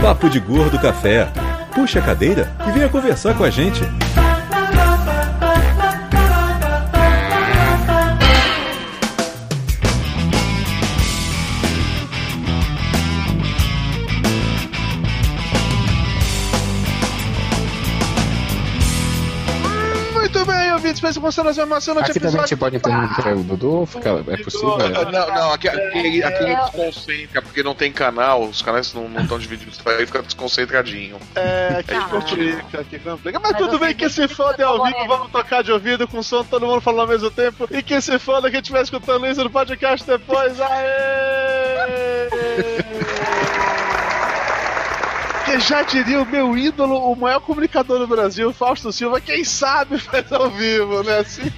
Papo de Gordo Café. Puxa a cadeira e venha conversar com a gente. Bem, ouvintes, pensa com cenas emocionante Aqui também você pode interromper o Dudu, fica, é possível? Não, não, aqui, aqui, aqui não desconcentra, porque não tem canal, os canais não estão divididos, aí fica desconcentradinho. É, aqui Ah. complica, aqui complica. Mas, Mas tudo bem que se foda é ao vivo, vamos tocar de ouvido com som, todo mundo falando ao mesmo tempo. E que se foda quem estiver escutando isso no podcast depois, aê! Que já diria o meu ídolo, o maior comunicador do Brasil, Fausto Silva, quem sabe faz ao vivo, né? Assim,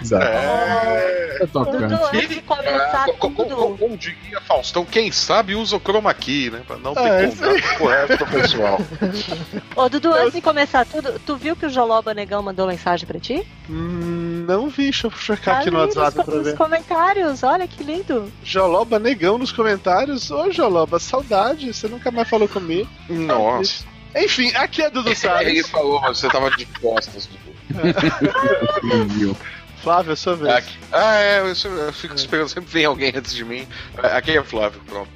Exato. É. É Dudu, tocante. antes de começar Ah, co- co- tudo. co- Como diria Faustão, quem sabe usa o chroma key, né? Pra não ter É, contato com o resto do pessoal. Ô, Dudu, antes de começar tudo, tu viu que o Joloba Negão mandou mensagem pra ti? hum, não vi, deixa eu checar aqui Ali no WhatsApp nos, pra nos ver. comentários, olha que lindo. Joloba Negão nos comentários. Ô, Joloba, saudade, você nunca mais falou comigo. Nossa. Enfim, aqui é Dudu Ele Salles. falou, mas você tava de costas, Dudu. Flávio, sua vez. Aqui. Ah, é, eu, sou- eu fico esperando, sempre vem alguém antes de mim. Aqui é o Flávio, pronto.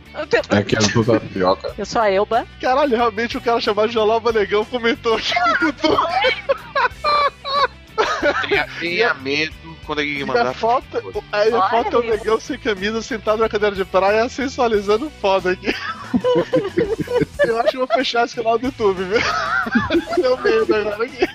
Aqui é o Dudu Tapioca. Eu sou a Elba. Caralho, realmente o cara chamado Joloba Negão comentou aqui no YouTube. Tenha, tenha medo quando ele E a mandar. foto, aí a Olha, foto é o negão sem camisa, sentado na cadeira de praia, sensualizando foda aqui. Eu acho que eu vou fechar esse canal do YouTube, viu? Deu medo agora aqui.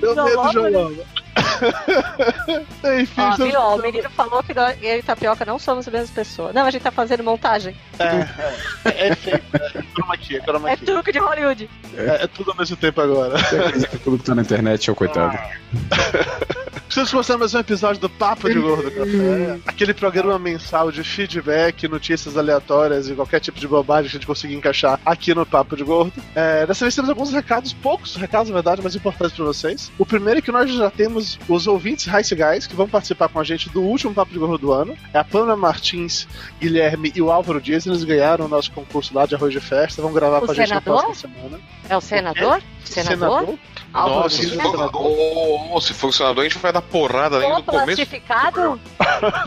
Deu medo, Joloba. Enfim, Ó, você- viu? Ó, o menino falou que nós, eu e Tapioca não somos a mesma pessoa. Não, a gente tá fazendo montagem. É, é, é feito, é chroma key, é chroma É truque de Hollywood. É, é tudo ao mesmo tempo agora. Você acredita que tudo que tá na internet é o coitado. Estamos começando mais um episódio do Papo de Gordo Café. Aquele programa mensal de feedback, notícias aleatórias e qualquer tipo de bobagem que a gente conseguir encaixar aqui no Papo de Gordo. É, dessa vez temos alguns recados, poucos recados, na verdade, mas importantes para vocês. O primeiro é que nós já temos os ouvintes Rice Guys que vão participar com a gente do último Papo de Gordo do ano. É a Pamela Martins, Guilherme e o Álvaro Dias. Eles ganharam o nosso concurso lá de arroz de festa. Vão gravar O com a gente senador? na próxima semana. É o senador? Senador? Álvaro Nossa, se for, oh, oh, se for o senador, a gente vai dar porrada ali no começo. plastificado?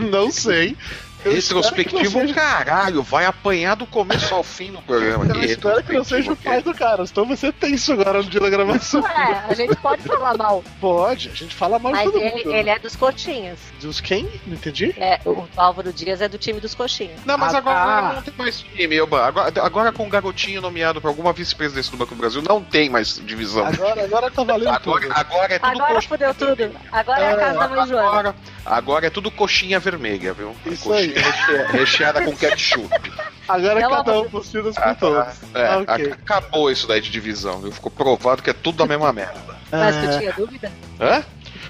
Não sei. Eu Retrospectivo, não seja- caralho, vai apanhar do começo ao fim no programa. Eu espero que não seja o pai do cara, senão vai ser tenso agora no dia da gravação. É, a gente pode falar mal. Pode, a gente fala mal de Mas todo ele, mundo. ele é dos coxinhas. Dos quem? Não entendi? É, o Álvaro Dias é do time dos coxinhas. Não, mas Ah, agora tá. não tem mais time, Elba. Agora, agora com o garotinho nomeado para alguma vice-presidência do Banco do Brasil, não tem mais divisão. Agora, agora tá valendo Agora, tudo. agora é tudo Agora coxinha. fudeu tudo. Agora é a casa da mãe Joana. Agora, agora é tudo coxinha vermelha, viu? Isso coxinha aí. Recheada, recheada com ketchup. Agora Pelo cada um por si das por todos. É, Ah, ok. ac- acabou isso daí de divisão, viu? Ficou provado que é tudo a mesma merda. Mas tu Ah, tinha dúvida? Hã?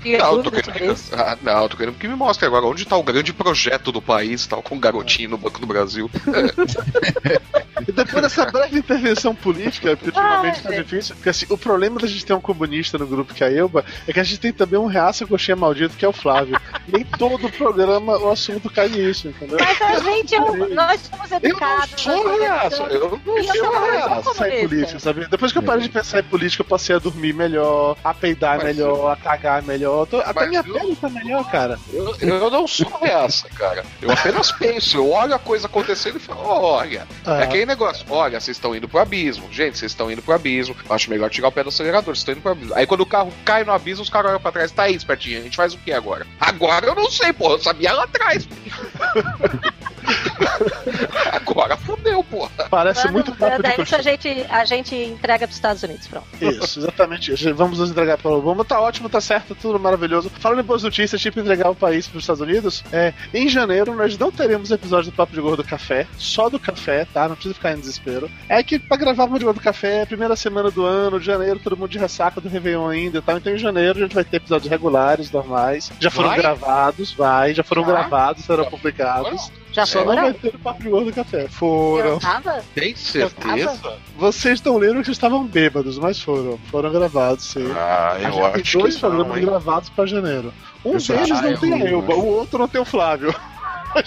Tinha Não, eu tô querendo, ah, não, eu tô querendo que me mostre agora onde tá o grande projeto do país, tal, com o garotinho no Banco do Brasil. E depois dessa breve intervenção política, porque ultimamente tá gente. difícil, porque assim, o problema da gente ter um comunista no grupo que é a Elba é que a gente tem também um reaça coxinha maldito que é o Flávio. Nem todo programa o assunto cai nisso, entendeu? Mas a gente, é um- nós somos Eu não educados. sou reaça, eu não Eu sou reaça. em política, sabe? Depois que eu parei de pensar em política, eu passei a dormir melhor, a peidar Mas melhor, a cagar melhor. Tô- até minha eu- pele tá melhor, cara. Eu, eu não sou reaça, cara. Eu apenas penso, eu olho a coisa acontecendo e falo, olha. Ah. É aquele negócio, olha, vocês estão indo pro abismo. Gente, vocês estão indo pro abismo. Acho melhor tirar o pé do acelerador, vocês estão indo pro abismo. Aí quando o carro cai no abismo, os caras olham pra trás, tá aí, espertinho, a gente faz o que agora? Agora eu não sei, porra, eu sabia lá atrás. agora fodeu, porra. Parece muito papo de manda isso a gente, a gente entrega pros Estados Unidos, pronto. Isso, exatamente isso. Vamos nos entregar para o Obama. Tá ótimo, tá certo, tudo maravilhoso. Falando em boas notícias, tipo entregar o país para os Estados Unidos, é, em janeiro nós não teremos episódio do Papo de Gordo Café, só do café, tá? Não precisa ficar em desespero. É que pra gravar o Papo de Gordo Café é primeira semana do ano, de janeiro, todo mundo de ressaca do Réveillon ainda e tal. Então em janeiro a gente vai ter episódios regulares, normais. Já foram Vai? gravados, vai, já foram gravados, serão publicados. Já Só não vai foram? ter o Gordo Café. Foram. Eu tava? Tem certeza? Vocês estão lendo que estavam bêbados, mas foram. Foram gravados, sim. Ah, eu tem acho dois que não, programas hein? gravados pra janeiro. Um Eu deles não que tem a eu- Elba, o outro não tem o Flávio.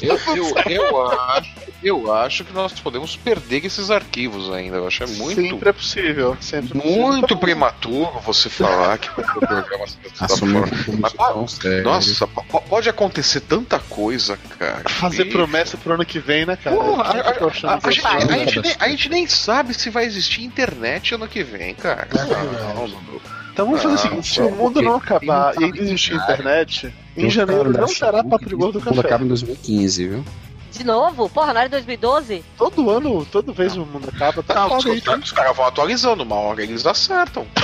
Eu, eu, eu, acho, eu acho que nós podemos perder esses arquivos ainda. Eu acho é muito. Sempre é possível. Sempre é possível. Muito prematuro você falar que o programa dessa forma. Mas, sério. Nossa, po- pode acontecer tanta coisa, cara. Fazer E- promessa pro ano que vem, né, cara? Porra, a, gente, a gente nem, a gente nem sabe se vai existir internet ano que vem, cara. Não, não. Então vamos fazer o Ah, seguinte: se o mundo não acabar e ainda existir internet, em janeiro não terá papo gordo mundo acaba café. em 2015, viu? De novo? Porra, não era 2012? Todo ano, toda vez o mundo acaba, tá Não, os, aí, tá? os caras vão atualizando, uma hora eles acertam.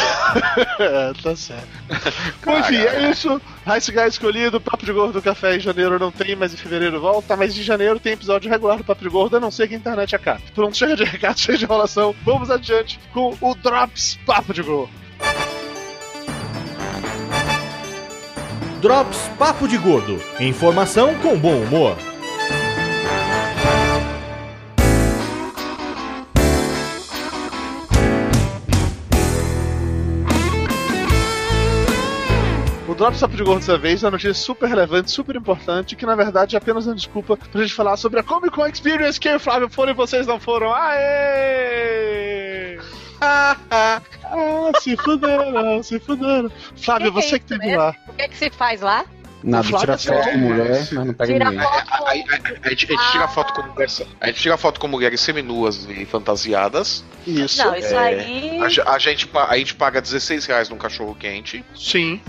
É, tá certo. Bom, enfim, é isso. Rice Guy escolhido, Papo de Gordo do Café em janeiro não tem, mas em fevereiro volta. Mas em janeiro tem episódio regular do Papo de Gordo, a não ser que a internet acabe. Pronto, chega de recado, chega de enrolação. Vamos adiante com o Drops Papo de Gordo. Drops Papo de Gordo. Informação com bom humor. O Drops Papo de Gordo dessa vez é uma notícia super relevante, super importante, que na verdade é apenas uma desculpa pra gente falar sobre a Comic Con Experience que eu e o Flávio foram e vocês não foram. Aê! Ah, se fuderam, se fuderam. Flávio, Que que é você que teve né? lá. O que é que se faz lá? Nada, tira foto com mulher, mas não pega Tira ninguém. foto. A, a- a- a gente, a gente tira foto com mulheres, a gente tira foto com mulheres seminuas e fantasiadas. Isso. Não, isso É, aí. A, ge- a gente, a gente paga 16 reais num cachorro quente. Sim.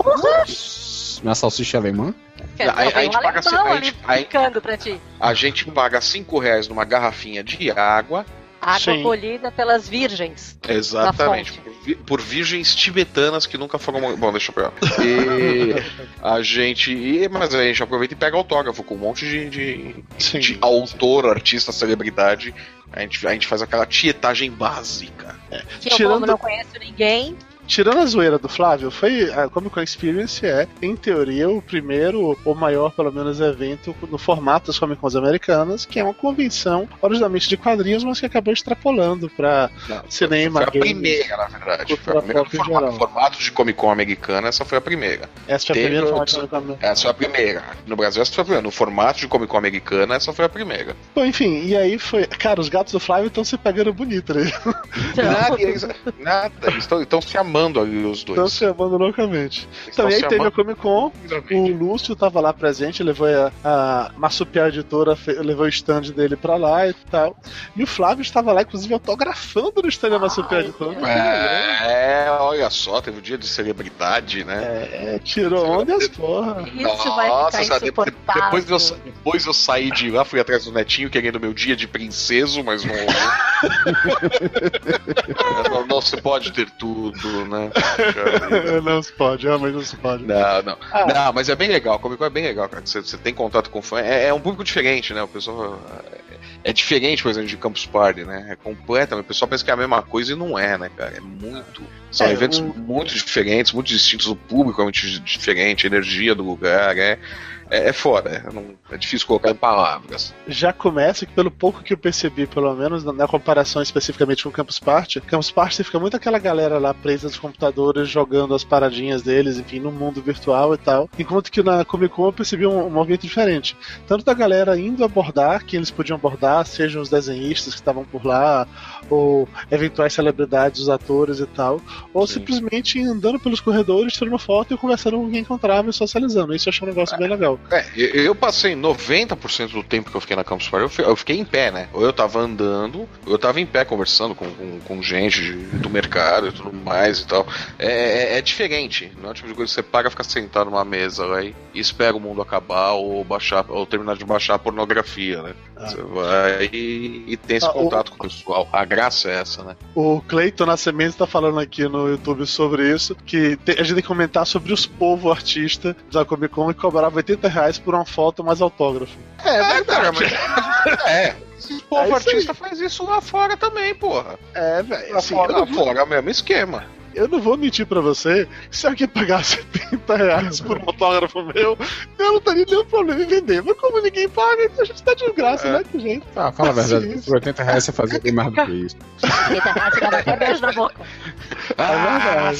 Minha salsicha alemã? Dizer, a- a gente paga a gente- a gente-. A gente paga 5 reais numa garrafinha de água. Água Sim. colhida pelas virgens. Exatamente. fonte. Por, vi- por virgens tibetanas que nunca foram. Bom, deixa pra lá. E a gente. e- mas a gente aproveita e pega autógrafo com um monte de, de, Sim. de autor, artista, celebridade. A gente, a gente faz aquela tietagem básica. Que eu, Tirando- como não conheço ninguém, Tirando a zoeira do Flávio, foi a Comic Con Experience é, em teoria, o primeiro, ou maior, pelo menos, evento no formato das Comic Cons americanas, que é uma convenção, originalmente de quadrinhos, mas que acabou extrapolando pra Não, cinema, foi a games, primeira, na verdade. Foi a primeira formato, geral. formato de Comic Con americana, essa foi a primeira. Essa foi a primeira outros- formato da Comic Con. Essa foi a primeira. No Brasil, essa foi a primeira. No formato de Comic Con americana, essa foi a primeira. Bom, enfim, e aí foi. Cara, os gatos do Flávio estão se pegando bonito, né? Nada, eles, nada, eles estão se amando ali, os dois. Estão se amando loucamente. Eles Então, e aí teve a amando Comic Con, o Lúcio tava lá presente, levou a, a Marsupial Editora, levou o stand dele pra lá e tal. E o Flávio estava lá, inclusive, autografando no stand da Marsupial Editora. É, olha só, teve o dia de celebridade, né? É, tirou onda as porra. isso vai ficar de- insuportável. depois, eu, depois eu saí de lá, fui atrás do netinho querendo meu dia de princeso, mas não. É, não, não se pode ter tudo, né? não se pode, realmente não se pode. Não, não. Ah. Não, mas é bem legal. Comic Con é bem legal, cara. que Você, você tem contato com fã. É, é um público diferente, né? O pessoal. É, é diferente, por exemplo, de Campus Party, né? É completamente. O pessoal pensa que é a mesma coisa e não é, né, cara? É muito. São É, eventos o- muito diferentes, muito distintos. O público é muito di- diferente, a energia do lugar. É, é, é foda. É, não- é difícil colocar em palavras. Já começa que, pelo pouco que eu percebi, pelo menos na, na comparação especificamente com o Campus Party, Campus Party fica muito aquela galera lá presa nos computadores, jogando as paradinhas deles, enfim, no mundo virtual e tal. Enquanto que na Comic Con eu percebi um, um movimento diferente. Tanto da galera indo abordar quem eles podiam abordar, sejam os desenhistas que estavam por lá, ou eventuais celebridades, os atores e tal, ou Sim. simplesmente andando pelos corredores, tirando foto e conversando com quem encontrava e socializando. Isso eu achei um negócio bem legal. É, eu, passei 90% do tempo que eu fiquei na Campus Party, eu fi- eu fiquei em pé, né? Ou eu tava andando, ou eu tava em pé conversando com, com, com gente de- do mercado e tudo mais e tal. É, é, é diferente, não é o tipo de coisa que você paga ficar sentado numa mesa lá e, e espera o mundo acabar ou baixar, ou terminar de baixar a pornografia, né? Ah. Você vai e, e tem esse Ah, o- contato com o pessoal. A graça é essa, né? O Cleiton Nascimento tá falando aqui no YouTube sobre isso, que te- a gente tem que comentar sobre os povo artista da Comic Con que cobrava 80 reais por uma foto mais autógrafo. É, cara, mas. é. Esse É povo isso aí. artista faz isso lá fora também, porra. É, velho. Lá Assim, fora, lá fora é o mesmo esquema. Eu não vou mentir pra você, se alguém pagasse 70 reais por um autógrafo meu, eu não teria nenhum problema em vender. Mas como ninguém paga, então a gente tá de graça, né, com gente? Ah, fala a verdade. Sim. Por 80 reais você fazia bem mais do que isso. Eita, você dava até beijo na boca. Ah, verdade.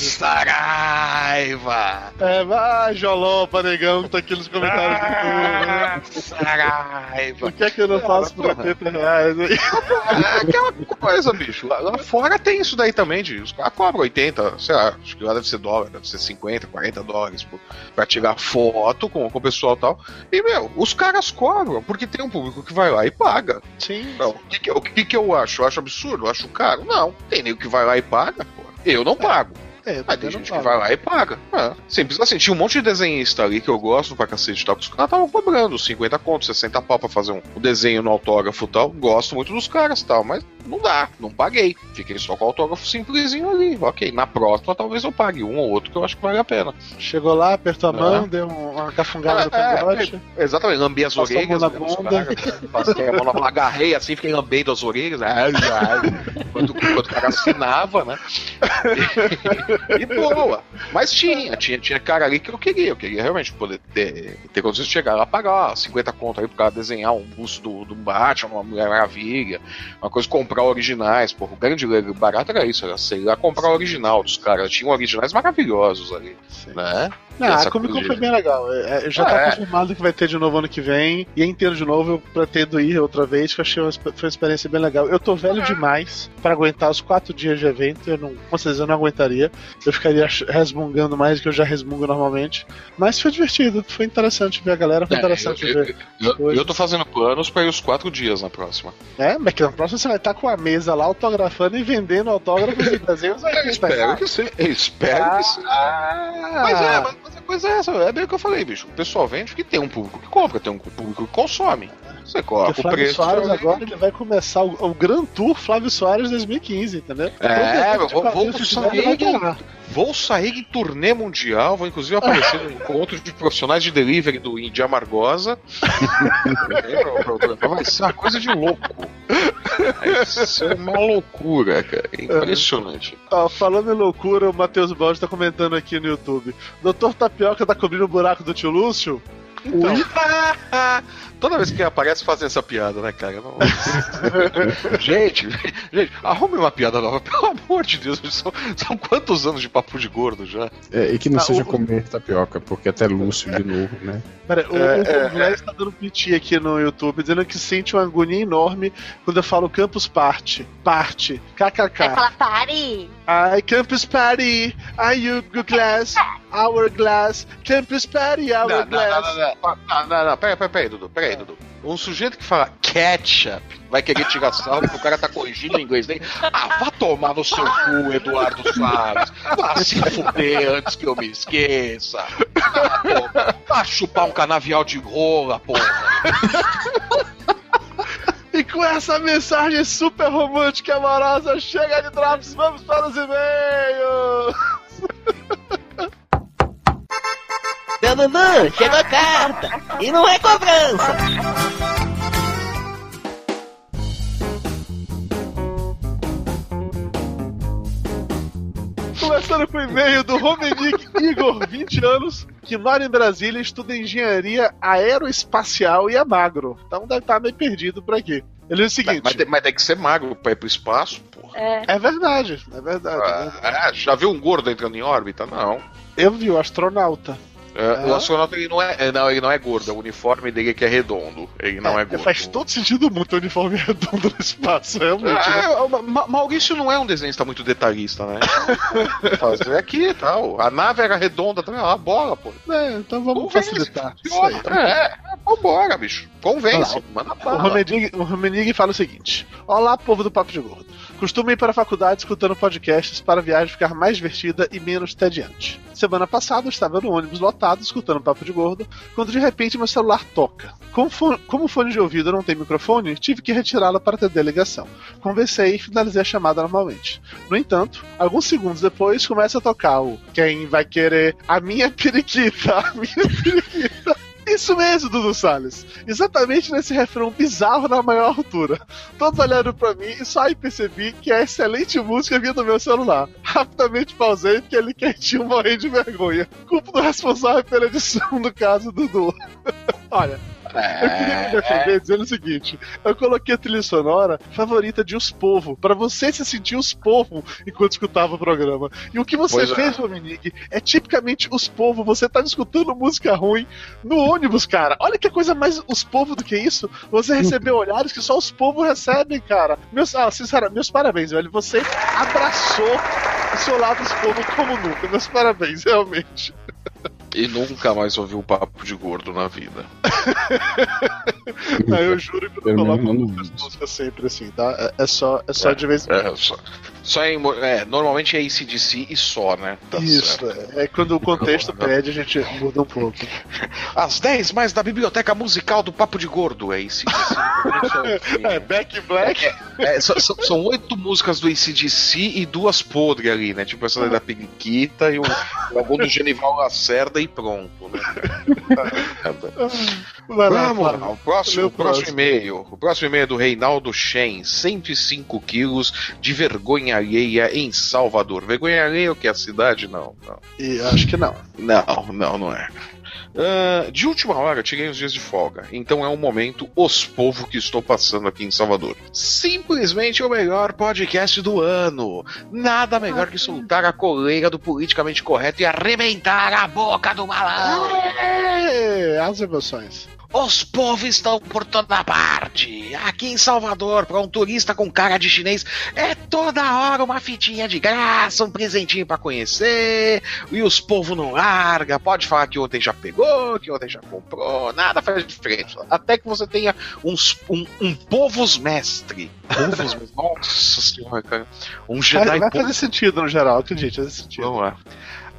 Saraiva! É, vai, Jolopa, negão, que tá aqui nos comentários do Ah, YouTube. Saraiva! Por que, é que eu não faço por 80 reais aí? É aquela coisa, bicho. Lá, lá fora tem isso daí também, de, os caras cobram 80, sei lá, acho que lá deve ser dólar, deve ser 50, 40 dólares por, pra tirar foto com, com o pessoal e tal. E, meu, os caras cobram, porque tem um público que vai lá e paga. Sim. Não, o que, que, o que, que eu acho? Eu acho absurdo? Eu acho caro? Não. Tem nego que vai lá e paga, pô. Eu não pago. É, eu Mas tem gente que pago. vai lá e paga. É. Simples assim. Tinha um monte de desenhista ali que eu gosto pra cacete e tal, que os caras estavam cobrando 50 contos, 60 pau pra fazer um, um desenho no autógrafo e tal. Gosto muito dos caras e tal, mas não dá, não paguei. Fiquei só com o autógrafo simplesinho ali. Ok, na próxima talvez eu pague um ou outro que eu acho que vale a pena. Chegou lá, apertou a É. mão, deu um- uma cafungada no É, cangote. Exatamente, lambi as Passou a orelhas. mão na né, bunda. Passei a mão na agarrei assim, fiquei lambendo as orelhas. né, ai, ai, Enquanto, enquanto o cara assinava, né? E, boa. Mas tinha, tinha, tinha cara ali que eu queria. Eu queria realmente poder ter, ter condições de chegar lá pagar 50 conto aí pro cara desenhar um busto do, do Batman, uma Mulher Maravilha, uma coisa, comprar originais. Porra, o grande barato era isso, era sei lá comprar o original dos caras. Tinham originais maravilhosos ali, Sim. né? Não, a Comic Con foi bem legal. É, é, já Ah, tá é. confirmado que vai ter de novo ano que vem. E entendo de novo, eu pretendo ir outra vez, que eu achei uma, foi uma experiência bem legal. Eu tô velho demais pra aguentar os quatro dias de evento. Eu não, com certeza eu não aguentaria. Eu ficaria resmungando mais do que eu já resmungo normalmente. Mas foi divertido, foi interessante ver a galera, foi É, interessante eu, ver. eu, eu, eu tô fazendo planos pra ir os quatro dias na próxima. É, mas que na próxima você vai estar com a mesa lá autografando e vendendo autógrafos e desenhos aí. Eu espero que sim. Eu espero que sim. Ah, Mas é, mas, coisa é essa, é bem o que eu falei, bicho. O pessoal vende porque tem um público que compra, tem um público que consome. Você coloca o Flávio preço. Soares também. agora ele vai começar o, o Grand Tour Flávio Soares 2015, entendeu? É, eu vou- vou sair. Vou sair em turnê mundial, vou inclusive aparecer no encontro de profissionais de delivery do Índia Amargosa. Vai ser uma coisa de louco. Vai ser uma loucura, cara. Impressionante. Ó, falando em loucura, o Matheus Baldi tá comentando aqui no YouTube. Doutor Tapioca tá cobrindo o buraco do tio Lúcio? Então, Toda vez que aparece fazem essa piada, né, cara? Não- gente, gente, arrume uma piada nova, pelo amor de Deus. São, são quantos anos de papo de gordo já? É, e que não Ah, seja o- comer tapioca, porque até Lúcio de novo, né? pera, o, É, o Glass tá dando piti aqui no YouTube, dizendo que sente uma agonia enorme quando eu falo Campus Party. Parte. Vai KKK. falar, pare! Ai, Campus Party. Ai, you glass. Our glass. Campus Party, our Não, não, glass. não, não, não, não, não, não, peraí, peraí, peraí, Dudu, peraí, Dudu. Um sujeito que fala ketchup vai querer tirar sarro porque o cara tá corrigindo o inglês dele. Ah, vá tomar no seu cu, Eduardo Salles. Vá se fuder antes que eu me esqueça. Ah, Vá chupar um canavial de rola, porra. E com essa mensagem super romântica e amorosa, chega de drops, vamos para os e-mails! Seu Dudu, chegou carta! E não é cobrança! Começando com o e-mail do Romenick Igor, 20 anos, que mora em Brasília e estuda engenharia aeroespacial e é magro. Então deve estar meio perdido por aqui. Ele diz o seguinte: Mas, tem- mas tem que ser magro pra ir pro espaço, porra. É, é verdade, é verdade. é verdade. Ah, já viu um gordo entrando em órbita? Não. Eu vi o astronauta. É, É? O astronauta ele não é, é, não, ele não é gordo, o uniforme dele é que é redondo. Ele não é, gordo. Faz todo sentido muito o uniforme redondo no espaço, realmente. né? Ah, Ma- Maurício não é um desenhista muito detalhista, né? Fazer aqui e tal. A nave era redonda também, ó, a bola, pô. É, então vamos Convence, facilitar. Isso aí. É, vambora, bicho. Convence, manda O bala. O Romenig fala o seguinte: Olá, povo do Papo de Gordo. Costumo ir para a faculdade escutando podcasts para a viagem ficar mais divertida e menos tediante. Semana passada estava no ônibus lotado escutando Papo de Gordo, quando de repente meu celular toca. Como, fo- como fone de ouvido não tem microfone, tive que retirá-lo para atender a ligação. Conversei e finalizei a chamada normalmente. No entanto, alguns segundos depois começa a tocar o Quem vai querer a minha periquita, a minha periquita. Isso mesmo, Dudu Salles. Exatamente nesse refrão bizarro na maior altura. Todos olhando pra mim e só aí percebi que a excelente música vinha do meu celular. Rapidamente pausei porque ele quietinho morrendo de vergonha. Culpa do responsável pela edição do caso, Dudu. Olha, eu queria me defender dizendo o seguinte: eu coloquei a trilha sonora favorita de Os Povo, pra você se sentir Os Povo enquanto escutava o programa. E o que você Pois é. fez, Dominique, é tipicamente Os Povo. Você tá escutando música ruim no ônibus, cara. Olha que coisa mais Os Povo do que isso. Você recebeu olhares que só os povos recebem, cara. Meus, ah, sinceramente, meus parabéns, velho. Você abraçou o seu lado Os Povo como nunca. Meus parabéns, realmente. E nunca mais ouvi um papo de gordo na vida. Não, eu juro que eu menos não muitas vi. músicas sempre assim, tá? É, é só, é só de vez em quando. É, só, só em, é, normalmente é ACDC e só, né? Tá Isso, certo. é, é quando o contexto pede, a gente muda um pouco. As 10 mais da biblioteca musical do Papo de Gordo, é ACDC. É, Back Black. É, são, são- são oito músicas do ACDC e duas podres ali, né? Tipo essa da Periquita e o, algum do Genival Lacerda e pronto, né? Lá, Vamos Flávio. lá, o próximo, o próximo e-mail. O próximo e-mail é do Reinaldo Shen, 105 quilos de vergonha alheia em Salvador. Vergonha alheia o que? A cidade? Não, não. E acho que não. Não, não, não é. Ah, de última hora, tirei uns dias de folga, então é um momento os povo que estou passando aqui em Salvador. Simplesmente o melhor podcast do ano. Nada melhor que soltar a coleira do politicamente correto e arrebentar a boca do malandro. É, as emoções. Os povos estão por toda parte. Aqui em Salvador, para um turista com cara de chinês, é toda hora uma fitinha de graça, um presentinho para conhecer. E os povos não larga. Pode falar que ontem já pegou, que ontem já comprou. Nada faz diferença. Até que você tenha uns, um, um povos mestre. Povos mestre. Nossa senhora, cara. Um Vai, Jedi vai povo. fazer sentido no geral, acredite, vai fazer sentido. Vamos lá.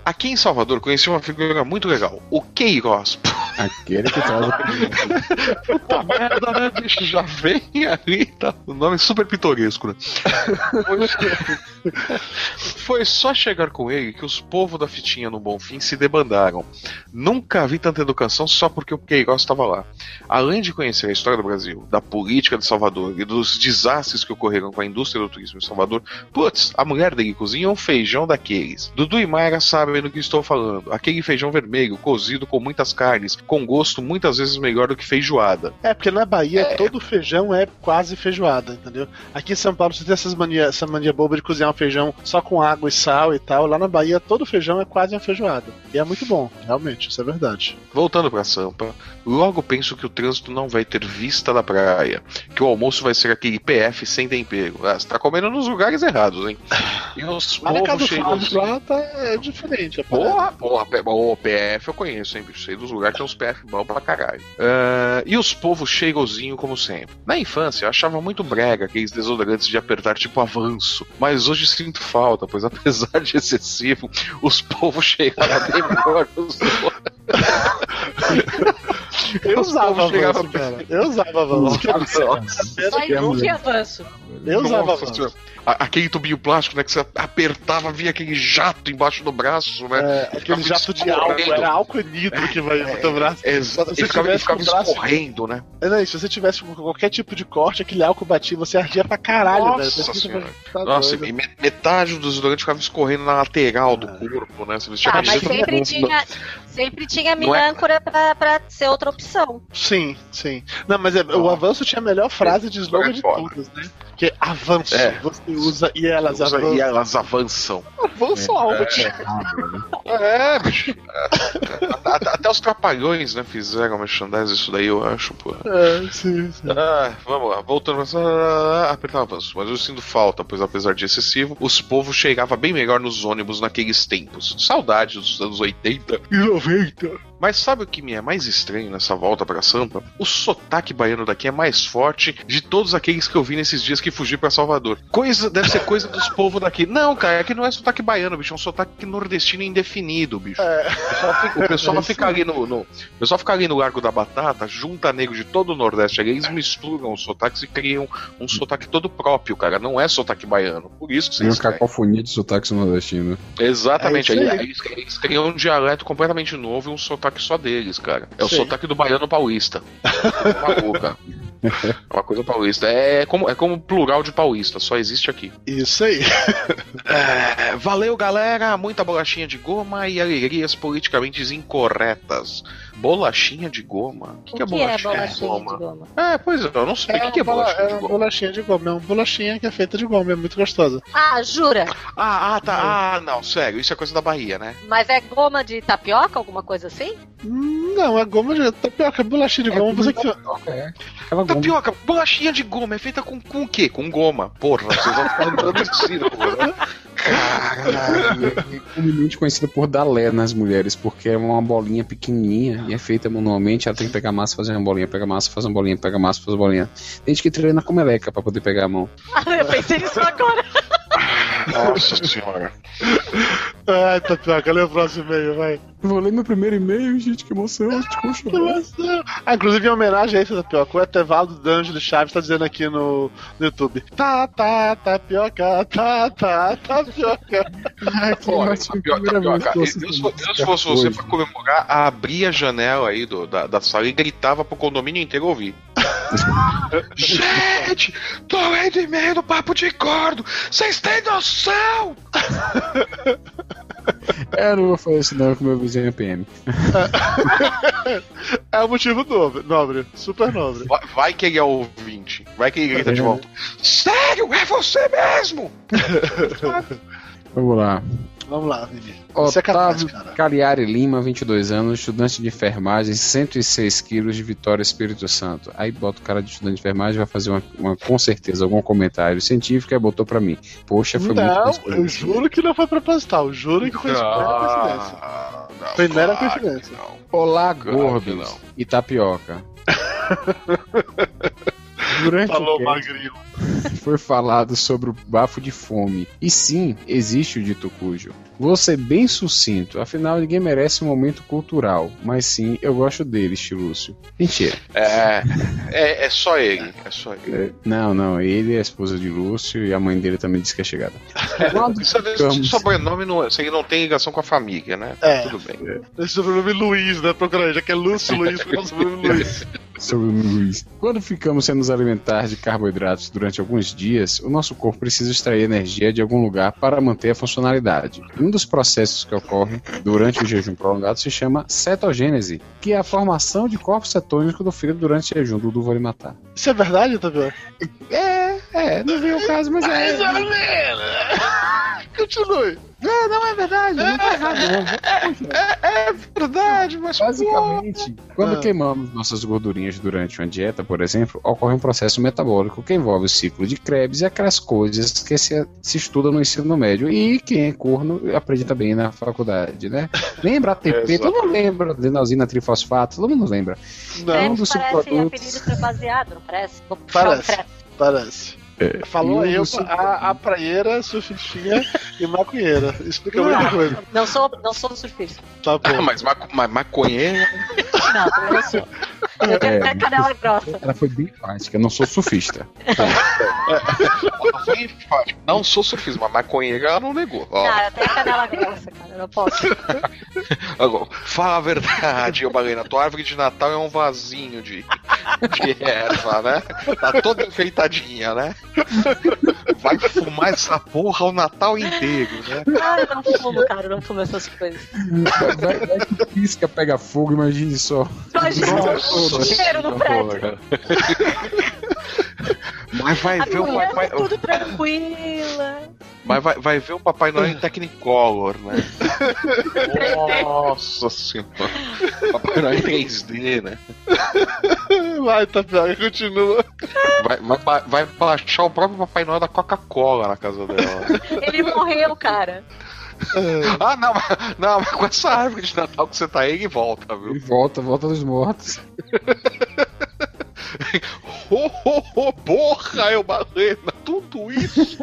Aqui em Salvador, conheci uma figura muito legal. O Queiroz. Aquele que traz o Puta merda, né, bicho? Já vem ali, tá? O nome é super pitoresco, né? Foi, Foi só chegar com ele que os povos da fitinha no Bonfim se debandaram. Nunca vi tanta educação só porque o Queiroz estava lá. Além de conhecer a história do Brasil, da política de Salvador e dos desastres que ocorreram com a indústria do turismo em Salvador, putz, a mulher dele cozinha um feijão daqueles. Dudu e Mayra sabem do que estou falando. Aquele feijão vermelho, cozido com muitas carnes, com gosto muitas vezes melhor do que feijoada. É, porque na Bahia todo feijão é quase feijoada, entendeu? Aqui em São Paulo você tem essas mania, essa mania boba de cozinhar um feijão só com água e sal e tal. Lá na Bahia todo feijão é quase uma feijoada. E é muito bom, realmente, isso é verdade. Voltando pra Sampa, logo penso que o trânsito não vai ter vista da praia, que o almoço vai ser aquele PF sem tempero. Ah, você tá comendo nos lugares errados, hein? E os casa povos chegam lá tá, é diferente. A parada. Porra, porra, ô, PF eu conheço, hein, bicho? Sei dos lugares que tem uns PF bom pra caralho. Ah, e os povos cheirosinho como sempre. Na infância, eu achava muito brega aqueles desodorantes de apertar tipo avanço. Mas hoje sinto falta, pois apesar de excessivo, os povos cheiravam bem melhor. Os... Eu usava avanço, cara. Eu usava avanço. Vai, que avanço. Eu usava avanço. Aquele tubinho plástico, né? Que você apertava, via aquele jato embaixo do braço, né? É, aquele jato de álcool, era álcool e nitro que vai pro teu braço. Exato. Se Ele ficava, ele tivesse ficava braço- escorrendo, né? É, não, se você tivesse com qualquer tipo de corte, aquele álcool batia, você ardia pra caralho, Nossa velho. Senhora. tá Nossa, doido. e metade do desodorante ficava escorrendo na lateral do corpo, né? Você vestia Ah, mas sempre tinha, sempre tinha Não é- minâncora pra, pra ser outra opção. Sim, sim. Não, mas é, o avanço tinha a melhor frase de slogan de todas, né? Que é avanço. É. Você usa e elas Usa- avançam. E elas avançam. Avanço algo, É, bicho. É. Até, até os trapalhões, né? Fizeram merchandise isso daí, eu acho, pô. É, sim, sim. Ah, vamos lá, voltando pra apertar avanço. Mas eu sinto falta, pois apesar de excessivo, os povos chegavam bem melhor nos ônibus naqueles tempos. Saudades dos anos 80 E 90. Mas sabe o que me é mais estranho nessa volta pra Sampa? O sotaque baiano daqui é mais forte de todos aqueles que eu vi nesses dias que fugi pra Salvador. Coisa, deve ser coisa dos povos daqui. Não, cara, aqui não é sotaque baiano, bicho, é um sotaque nordestino indefinido, bicho. É. O pessoal fica, o pessoal fica ali no, no- o pessoal fica ali no Largo da Batata, junta negro de todo o Nordeste, ali, eles misturam os sotaques e criam um sotaque todo próprio, cara. Não é sotaque baiano. Por isso que Tem uma vocês cacofonia de sotaques nordestinos. Exatamente. É aí, aí. eles, eles criam um dialeto completamente novo e um sotaque sotaque só deles, cara. É o Sim. sotaque do baiano paulista. Maluca. É uma coisa paulista. É como, é como plural de paulista, só existe aqui. Isso aí. É, valeu, galera. Muita bolachinha de goma e alegrias politicamente incorretas. Bolachinha de goma? O que, que é O que é bolachinha, bolachinha de goma? de goma? É, pois é, eu não sei. o que, que é bolachinha é de uma goma? bolachinha de goma. É uma bolachinha que é feita de goma, é muito gostosa. Ah, jura? Ah, ah, tá. Ah, não, sério, isso é coisa da Bahia, né? Mas é goma de tapioca, alguma coisa assim? Não, é goma de tapioca, bolachinha de É goma. Você que... É. Aquela goma. Tapioca, bolachinha de goma é feita com, com o quê? Com goma. Porra, vocês vão ficar dando em círculo, né? Caralho. É comumente conhecida por dalé nas mulheres, porque é uma bolinha pequenininha e é feita manualmente. Ela tem que pegar massa, fazer uma bolinha, pegar massa, fazer uma bolinha, pegar massa, fazer uma bolinha. Tem gente que treina com meleca pra poder pegar a mão. Ah, eu pensei nisso agora. Nossa senhora. Ai, tapioca, lê o próximo e-mail, vai. Vou ler meu primeiro e-mail, gente, que emoção. Que emoção. Ah, inclusive em homenagem a esse tapioca, o Etevaldo D'Angelo Chaves tá dizendo aqui no, no YouTube. Tá, tá, tapioca, tá, tá, tapioca. Ai, que Olha, ótimo. tapioca, tapioca. Eu, se eu, se fosse você pra comemorar, abria a janela aí do, da, da sala e gritava pro condomínio inteiro ouvir. Gente, tô lendo e-mail no papo de gordo. Vocês têm noção? É, eu não vou fazer isso não com meu vizinho é PM. É o motivo nobre, nobre super nobre. Vai, vai que ele é ouvinte. Vai que ele grita de volta. Sério? É você mesmo? Vamos lá. Vamos lá, Vini. Você é capaz, Otávio cara. Caliari Lima, 22 anos, estudante de enfermagem, 106 quilos de Vitória Espírito Santo. Aí bota o cara de estudante de enfermagem vai fazer uma, uma- com certeza algum comentário científico e botou pra mim. Poxa, foi Não, muito eu juro que não foi proposital. Juro que foi coincidência. Ah, não, Foi mera coincidência. não. Olá, Claro gordos não. e tapioca. Durante Falou magrinho. foi falado sobre o bafo de fome. E sim, existe o dito cujo. Vou ser bem sucinto, afinal ninguém merece um momento cultural. Mas sim, eu gosto dele, Lúcio. Mentira. É, é, é só ele. É só ele. É, não, não, ele é a esposa de Lúcio e a mãe dele também disse que é chegada. Esse sobrenome não, isso aí não tem ligação com a família, né? É. Tudo bem. Esse sobrenome Luiz, né? Procura aí, já que é Lúcio Luiz, fica o sobrenome Luiz. Sobre o Luiz. Quando ficamos sem nos alimentar de carboidratos durante alguns dias, o nosso corpo precisa extrair energia de algum lugar para manter a funcionalidade. Um dos processos que ocorre durante o jejum prolongado se chama cetogênese, que é a formação de corpos cetônicos do fígado durante o jejum do matar. Isso é verdade, Tapioca? É, é, não veio o caso, mas é. Continue. É, não é verdade, não tá errado, não. É verdade, mas Basicamente, quando Ah. queimamos nossas gordurinhas durante uma dieta, por exemplo, ocorre um processo metabólico que envolve o ciclo de Krebs e aquelas coisas que se, se estuda no ensino médio e quem é corno aprende também na faculdade, né? Lembra ATP? todo mundo lembra adenosina trifosfato, todo mundo lembra. Não, um Krebs dos parece subprodutos. apelido pra baseado, não parece? Puxar Parece. Falou eu, dos a, a praieira, surfistinha e maconheira. Explica muita coisa. Não sou, não sou surfista. Tá bom. mas ma ma maconheiro. Não, também não sou. Eu tenho É. até canela grossa. Ela foi bem prática, eu não sou surfista. Não sou surfista, mas maconheiro ela não negou. Ó, Não, eu tenho canela grossa, cara. Eu não posso. agora, fala a verdade, ô Balena. Tua árvore de Natal é um vasinho de, de erva, né? Tá toda enfeitadinha, né? Vai fumar essa porra o Natal inteiro, né? Ah, eu não fumo, cara. Eu não fumo essas coisas. Vai, vai, vai que pisca, pega fogo, imagine só. Imagina o cheiro no prédio. Mas vai A ver o papai. tá tudo tranquila. Mas vai, vai ver o Papai Noel em Technicolor, né? Nossa senhora. Papai Noel em 3D, né? Vai, Tapioca, continua. Vai, vai, vai baixar o próprio Papai Noel da Coca-Cola na casa dela. Ele morreu, cara. Ah, não, mas, não, mas com essa árvore de Natal que você tá aí, ele volta, E viu? volta, volta dos mortos. Ô, ô, ô, porra, eu balena, tudo isso.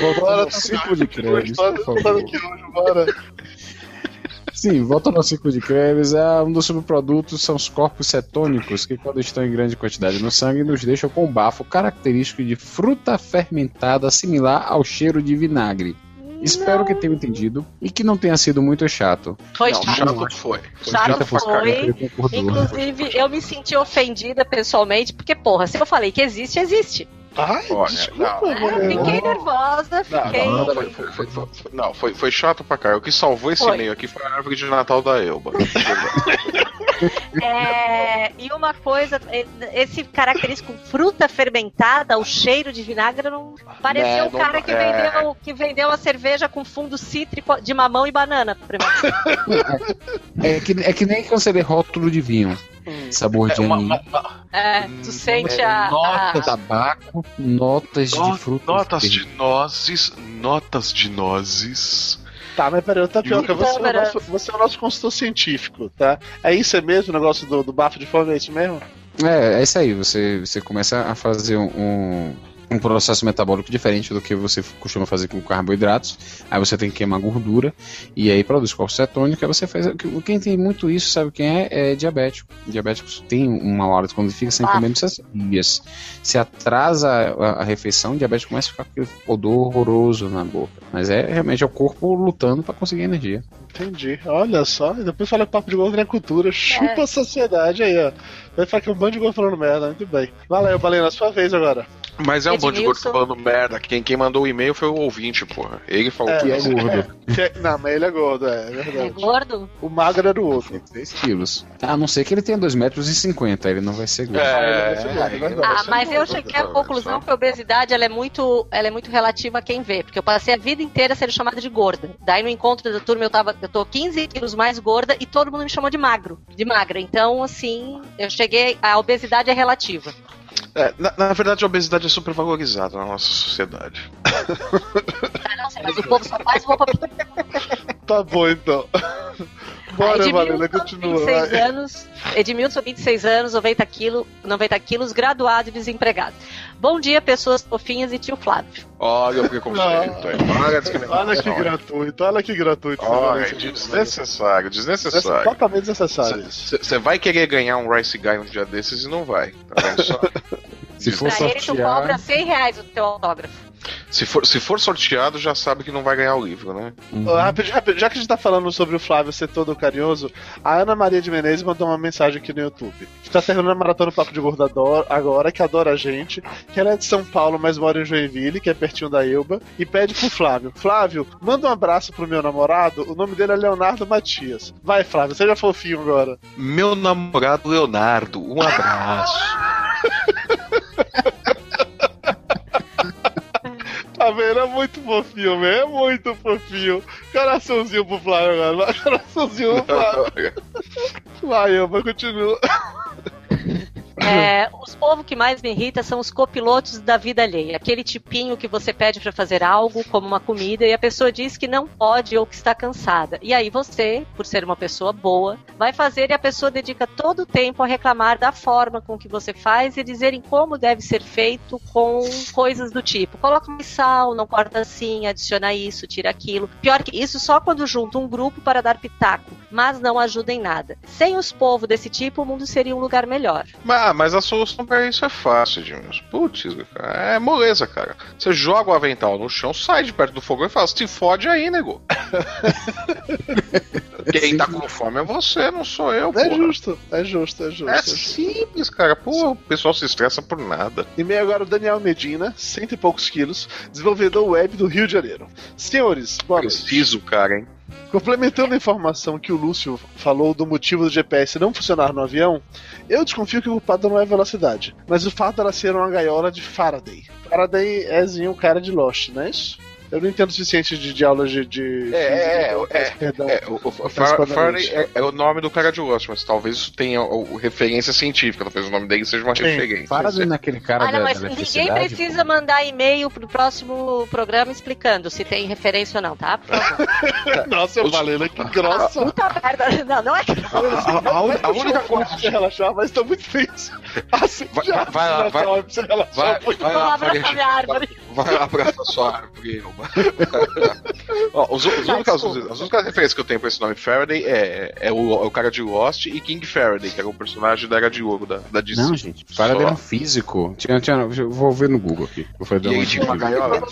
Volta Bora, no ciclo de história por favor. Bora. Sim, volta no ciclo de Krebs. Ah, um dos subprodutos são os corpos cetônicos, que quando estão em grande quantidade no sangue, nos deixam com bafo característico de fruta fermentada similar ao cheiro de vinagre. Espero que tenha entendido e que não tenha sido muito chato. Foi não, chato. chato foi. Foi Chato foi. concordou. Inclusive, eu me senti ofendida pessoalmente, porque, porra, se eu falei que existe, existe. Ai, Olha, desculpa, não. É, mano. fiquei nervosa, Não, fiquei. não, não, foi, foi, foi, não, foi, foi chato pra caralho. O que salvou esse e-mail aqui foi a árvore de Natal da Elba. É, e uma coisa, é, esse característico fruta fermentada, o cheiro de vinagre, não parecia um não- cara que, é. vendeu, que vendeu a cerveja com fundo cítrico de mamão e banana. primeiro. É que, é que nem quando você lê rótulo de vinho. Sabor de uma- aninho, É, tu sente a. a- tabaco, notas de No- frutas. Notas verdes. de nozes, notas de nozes. Tá, mas peraí, Tapioca, E o você é, o Tâmara? nosso, você é o nosso consultor científico, tá? É isso mesmo, o negócio do, do bafo de fome, é isso mesmo? É, é isso aí. Você, você começa a fazer um, um processo metabólico diferente do que você costuma fazer com carboidratos. Aí você tem que queimar gordura e aí produz. Aí você faz. Quem tem muito isso, sabe quem é? É diabético. Diabéticos têm uma hora quando fica sem Ah. comer sei dias. Se atrasa a, a refeição, o diabético começa a ficar com aquele odor horroroso na boca. Mas é realmente é o corpo lutando para conseguir energia. Entendi. Olha só, e depois fala papo de gordo na cultura. Chupa a sociedade aí, ó. Vai falar que é um bando de gordo falando merda, muito bem. Valeu, Balena, sua vez agora. Mas é um bando de gordo falando merda. Quem, quem mandou o e-mail foi o ouvinte, porra. Ele falou É, que E é gordo. Que- Não, mas ele é gordo, é, é É verdade. gordo? O magro era o outro. 6 quilos. A não ser que ele tenha 2,50 metros, e 50, ele não vai ser gordo. É, ele vai ser gordo, é, é, gordo. Ah, mas eu cheguei à conclusão que a obesidade ela é, muito, ela é muito relativa a quem vê, porque eu passei a vida inteira sendo chamada de gorda. Daí no encontro da turma eu tava, eu tô 15 quilos mais gorda e todo mundo me chamou de magro, de magra. Então, assim, eu cheguei, a obesidade é relativa. É, na, na verdade, a obesidade é super valorizada na nossa sociedade. Ah, não sei, mas o povo só faz roupa Tá bom, então. Bora, Edmilson, Valena, continua. 26 vai. anos, Edmilson, 26 anos, 90 quilos, 90 quilos, graduado e desempregado. Bom dia, pessoas fofinhas e tio Flávio. Olha o preconceito. aí. Olha. Olha que gratuito, olha que gratuito. Olha, Valena. desnecessário, É desnecessário. totalmente desnecessário. Você vai querer ganhar um Rice Guy um dia desses e não vai. Tá vendo só? Se for Pra ele, tu sortear- cobra 100 reais o teu autógrafo. Se for, se for sorteado, já sabe que não vai ganhar o livro, né? Uhum. Ó, rapidinho, rapidinho, já que a gente tá falando sobre o Flávio ser todo carinhoso, a Ana Maria de Menezes mandou uma mensagem aqui no YouTube. Que tá terminando a maratona Papo de Gordo adora- agora, que adora a gente, que ela é de São Paulo, mas mora em Joinville, que é pertinho da Elba, e pede pro Flávio: Flávio, manda um abraço pro meu namorado, o nome dele é Leonardo Matias. Vai, Flávio, seja fofinho agora. Meu namorado Leonardo, um abraço. Tá vendo? É muito fofinho, mesmo, é muito fofinho. Coraçãozinho pro Flávio agora, coraçãozinho pro Flávio. Vai, Elba, continua. É, os povos que mais me irrita são os copilotos da vida alheia. Aquele tipinho que você pede pra fazer algo, como uma comida, e a pessoa diz que não pode ou que está cansada. E aí você, por ser uma pessoa boa, vai fazer e a pessoa dedica todo o tempo a reclamar da forma com que você faz e dizerem como deve ser feito com coisas do tipo. Coloca mais sal, não corta assim, adiciona isso, tira aquilo. Pior que isso, só quando junta um grupo para dar pitaco, mas não ajuda em nada. Sem os povos desse tipo, o mundo seria um lugar melhor. Mas, mas a solução pra isso é fácil, Edmilson. Putz, cara, é moleza, cara. Você joga o avental no chão, sai de perto do fogão e fala, se fode aí, nego. Quem tá com fome é você, não sou eu, É porra. justo, é justo, é justo. É é simples, cara. Pô, o pessoal se estressa por nada. E-mail agora o Daniel Medina, cento e poucos quilos, desenvolvedor web do Rio de Janeiro. Senhores, noite. Preciso, cara, hein? Complementando a informação que o Lúcio falou do motivo do GPS não funcionar no avião, eu desconfio que o culpado não é velocidade, mas o fato dela ser uma gaiola de Faraday. Faraday é o cara de Lost, não é isso? Eu não entendo o suficiente de, de aulas de, de É, física, é, perdão. É, o, o, Faraday é, é o nome do cara de Lost, mas talvez isso tenha o, o referência científica, talvez o nome dele seja uma Sim, referência. Para naquele cara Olha, da, mas da ninguém precisa mandar e-mail pro próximo programa explicando se tem referência ou não, tá? Nossa, eu Valena, que grossa. Puta merda. Não, não é que. A, a- a a única coisa. de relaxar, mas tá muito tenso. Assim, Vai- já, vai lá, vai- pra você relaxar Vai, pouquinho. vai Vou lá, abraçar Faria, minha árvore. Vai lá abraçar sua árvore, Elba. Ó, os, os Tá, únicas, as únicas referências que eu tenho pra esse nome Faraday é, é, o, é o cara de Lost e King Faraday, que era um personagem da Era de Ouro da, da DC. Não, gente. Faraday era um físico. Tinha, tinha, vou ver no Google aqui. Vou fazer E uma tinha uma gaiola.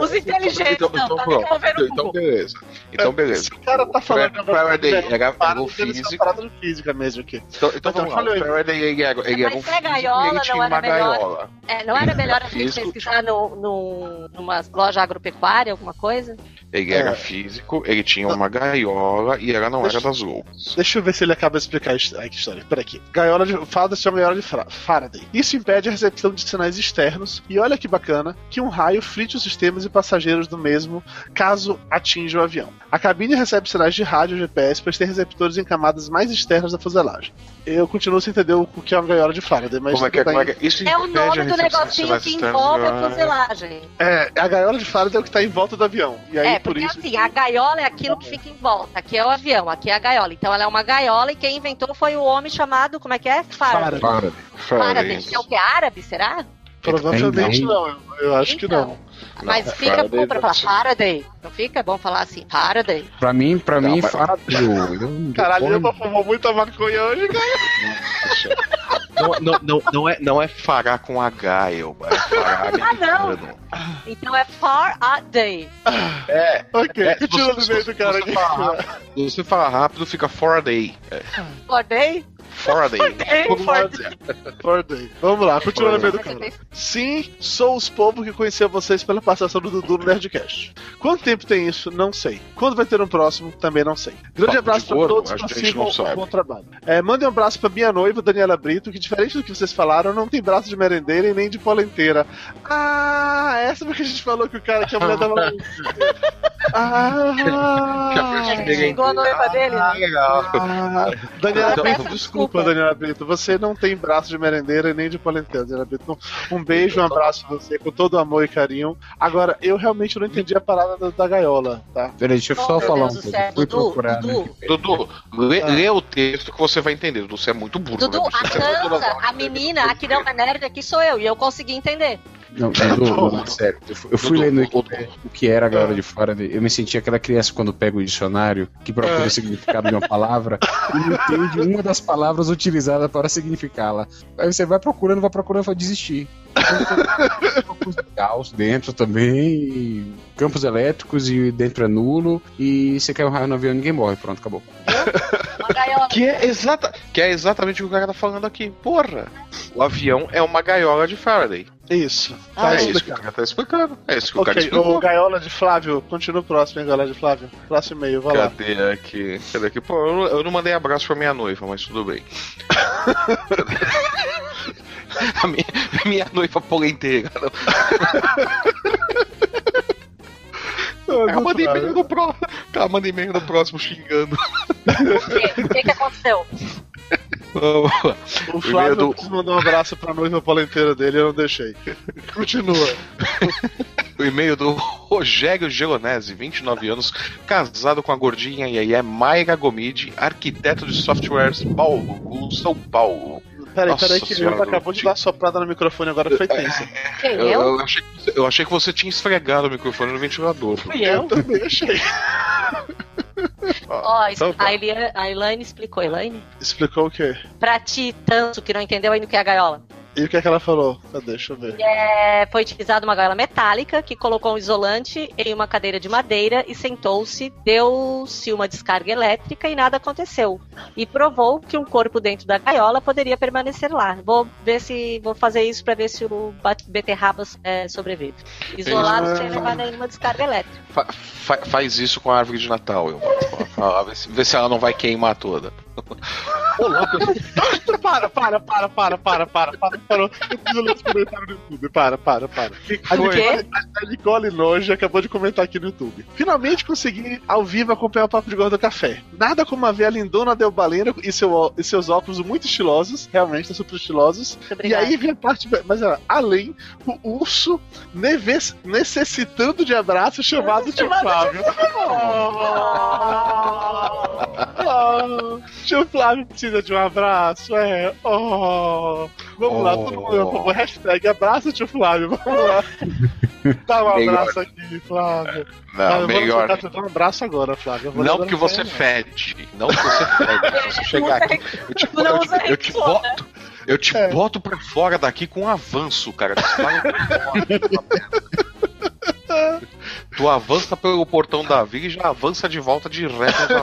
Os inteligentes, Então, não, então, tá pronto. Então, então beleza. Então beleza. Se o cara tá falando Fra- Faraday era, era o físico. física mesmo aqui. Então, então vamos lá. O Faraday ele era, ele era um físico gaiola e ele não era uma melhor- gaiola. É, não era melhor a gente pesquisar no, no, numa loja agropecuária, alguma coisa? Ele era É. físico, ele tinha uma gaiola e ela não Deixa- era das roupas. Deixa eu ver se ele acaba de explicar a his- a história. Peraí aqui. Gaiola de. Fada se chama gaiola de Faraday. Isso impede a recepção de sinais externos. E olha que bacana que um raio frite os sistemas e passageiros do mesmo caso atinja o avião. A cabine recebe sinais de rádio GPS, pois tem receptores em camadas mais externas da fuselagem. Eu continuo sem entender o que é uma gaiola de Faraday, mas. Como é que é? Como é que é? Isso É o impede a nome do recepção de negocinho sinais que externos. envolve a Ah. Fuselagem. É, a gaiola de Faraday é o que tá em volta do avião. E aí, É, por porque isso. assim, a gaiola é aquilo que fica em volta. Aqui é o avião, aqui é a gaiola. Então ela é uma gaiola e quem inventou foi o homem chamado, como é que é? Faraday. Faraday. Faraday, Faraday. que é o que? Árabe, será? Provavelmente Tem, não, eu, eu acho que não. Mas Não, fica Faraday bom pra falar. Faraday. Não fica bom falar assim, Faraday. Pra mim, pra Não, mim, mas- Faraday. Caralho, eu- eu fumou muita maconha hoje, cara. Não, não, não, não, é, não é fará com H, eu. É fará Ah, não. americano. Então é Faraday. É, Ok, É, continua se no você- meio do cara aqui. falar se você falar rápido, fica Faraday. É, Faraday? Faraday. Vamos lá, Faraday. Vamos lá, continua no meio do cara. Sim, sou os povos que conheceu vocês pela passação do Dudu no Nerdcast. Quanto tempo tem isso? Não sei. Quando vai ter um próximo? Também não sei. Grande Papo abraço gordo? todos A que gente sigam o sabe. bom trabalho. É, mandem um abraço pra minha noiva, Daniela Brito, que diferente do que vocês falaram, não tem braço de merendeira e nem de polenteira. Ah, essa porque a gente falou que o cara que é a mulher da Ah, xingou a noiva dele? Ah, legal. ah, Daniela Então, Brito, desculpa, desculpa. Daniela Brito. Você não tem braço de merendeira e nem de polenteira, Daniela Brito. Um beijo, um abraço pra você, com todo amor e carinho. Agora, eu realmente não entendi a parada da, da gaiola, tá? Peraí, deixa eu só falar Deus um pouco. Fui Dudu, procurar. né? Dudu. Dudu, lê, Ah. lê o texto que você vai entender. Dudu, você é muito burro. Dudu, né? a Você é a menina, a que não é nerd aqui sou eu, e eu consegui entender. Não, sério. Eu fui, eu fui lendo o que era a galera de Faraday. Eu me senti aquela criança quando pega o dicionário que procura o significado de uma palavra e não entende uma das palavras utilizadas para significá-la. Aí você vai procurando, vai procurando, vai desistir. Campos de Gauss dentro também, campos elétricos e dentro é nulo, e você cai um raio no avião e ninguém morre. Pronto, acabou. Que é, exata, que é exatamente o que o cara tá falando aqui. Porra! O avião é uma gaiola de Faraday. Isso. Tá é isso que o cara tá explicando. É isso que o cara Ok, explicou. o Gaiola de Flávio, continua o próximo, hein, Gaiola de Flávio? Próximo e-mail, vai lá. Cadê aqui? Cadê aqui? Pô, eu não, eu não mandei abraço pra minha noiva, mas tudo bem. a minha, a minha noiva polenteira. Ela manda e-mail no próximo. Ela manda e-mail no próximo xingando. O que, que aconteceu? O Flávio do- quis mandar um abraço pra noiva polenteira dele, eu não deixei. Continua. O e-mail do Rogério Gelonese, 29 anos, casado com a gordinha e aí é Mayra Gomide, arquiteto de softwares Paulo, São Paulo. Peraí, Nossa peraí, que o senhora, acabou de dar soprada no microfone, agora foi tensa. Quem, Eu, eu? eu achei, que você- eu achei que você tinha esfregado o microfone no ventilador. Fui Eu eu. também achei. Ó, Então tá. a, Eliane, a Elaine explicou, Elaine? Explicou o quê? Pra ti, tanto que não entendeu ainda o que é a gaiola. E o que é que ela falou? Cadê? Deixa eu ver. É, foi utilizada uma gaiola metálica que colocou um isolante em uma cadeira de madeira e sentou-se, deu-se uma descarga elétrica e nada aconteceu. E provou que um corpo dentro da gaiola poderia permanecer lá. Vou ver se vou fazer isso pra ver se o beterrabas é, sobrevive. Isolado Ah. sem levar nenhuma descarga elétrica. Fa- fa- faz isso com a árvore de Natal, eu vê, se, vê se ela não vai queimar toda. Ô, louco, Para, para, para, para, para, para, para, parou. Eu preciso ler esse comentário no YouTube. Para, para, para. A? Nicole, a Nicole Noje acabou de comentar aqui no YouTube. Finalmente consegui ao vivo acompanhar o Papo de Gordo Café. Nada como a ver a lindona Del Balena e, seu, e seus óculos muito estilosos, realmente tá super estilosos. E aí vem a parte. Mas olha, além, o urso neve- necessitando de abraço chamado Tio Flávio. Oh, Tio Flávio precisa de um abraço, é. Oh. Vamos lá, todo mundo, por favor, hashtag abraça tio Flávio, vamos lá. Dá um Melhor. abraço aqui, Flávio. Não, eu vou melhor. tentar te dar um abraço agora, Flávio. Não que você abraço. fede. Não que você fede. Se você chegar aqui, eu te, eu te, eu te boto. Eu te É. boto pra fora daqui com um avanço, cara. Pra fora. Tu avança pelo portão da vila e já avança de volta direto na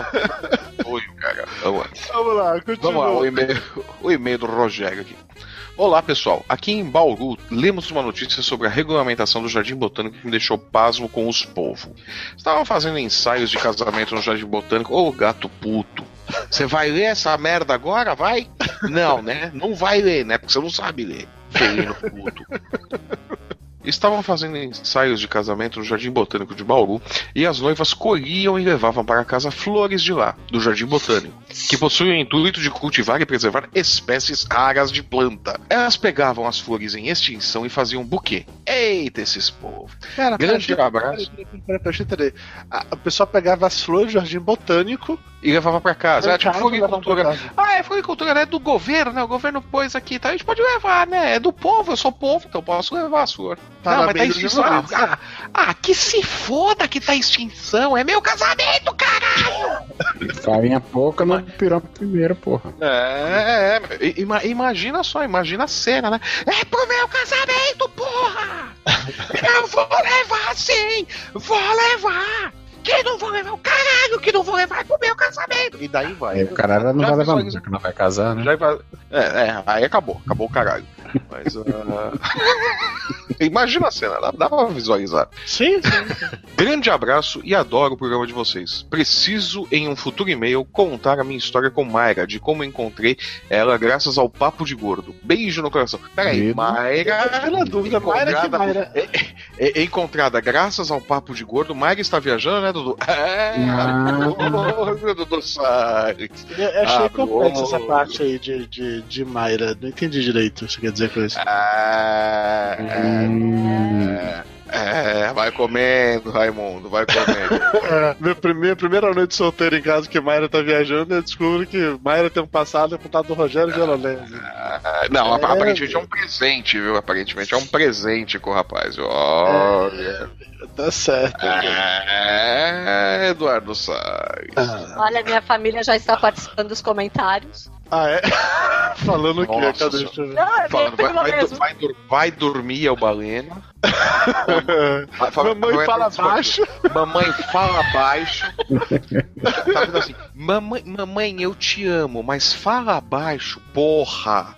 apoio, cara. Vamos lá. Vamos lá, continua. Vamos lá, o e-mail, o e-mail do Rogério aqui. Olá pessoal, aqui em Bauru lemos uma notícia sobre a regulamentação do Jardim Botânico que me deixou pasmo com os povos. Estavam fazendo ensaios de casamento no Jardim Botânico. Ô gato puto, você vai ler essa merda agora? Vai? Não, né? Não vai ler, né? Porque você não sabe ler. Feio puto. Estavam fazendo ensaios de casamento no Jardim Botânico de Bauru e as noivas colhiam e levavam para casa flores de lá, do Jardim Botânico, que possuem o intuito de cultivar e preservar espécies raras de planta. Elas pegavam as flores em extinção e faziam um buquê. Eita, esses povos. Cara, Grande peraí, abraço. Peraí, peraí, peraí, deixa eu entender. A, a pessoa pegava as flores do jardim botânico. E levava para casa. É tipo floricultura. Ah, é floricultura, né? É do governo, né? O governo pôs aqui, tá? A gente pode levar, né? É do povo, eu sou povo, então posso levar a flor. Não, mas tá extinção. Ah, ah, que se foda que tá em extinção. É meu casamento, cara! Farinha pouca no pirão primeiro, porra. É, é, é. Ima- imagina só, imagina a cena, né? É pro meu casamento, porra! Eu vou levar sim! Vou levar! Que não vou levar o caralho que não vou levar é pro meu casamento! E daí vai. O caralho não Já vai levar nunca, que não vai casar, né? Já vai- É, é, aí acabou, acabou o caralho. Mas. ah, Imagina a cena, dá, dá pra visualizar. Sim, sim. Grande abraço e adoro o programa de vocês. Preciso, em um futuro e-mail, contar a minha história com Mayra, de como encontrei ela graças ao Papo de Gordo. Beijo no coração. Peraí, Medo. Mayra. Fiquei na dúvida, Mayra que encontrada- Mayra. é- é- encontrada graças ao Papo de Gordo. Mayra está viajando, né, Dudu? É, Ah. Dudu, Dudu Salles. Eu achei Ah, complexa essa parte aí de, de, de Mayra. Não entendi direito o que você quer dizer com isso. É, Hum. é, é, vai comendo, Raimundo, vai comendo. É, minha primeira, primeira noite solteira em casa que Mayra tá viajando, eu descubro que Mayra tem um passado contato do Rogério Violonese. Ah, Não, É, aparentemente é um presente, viu? Aparentemente é um presente com o rapaz. Olha. Tá certo. É, Eduardo Salles. Ah, Olha, minha família já está participando dos comentários. Ah, é? Falando o quê? Nossa Cadê? senhora. Deixa eu ver. Não, Falando, vai, vai, vai, vai dormir, é o balena. Mamãe fala baixo. Mamãe fala baixo. tá vendo assim? Mamãe, mamãe, eu te amo, mas fala baixo, porra.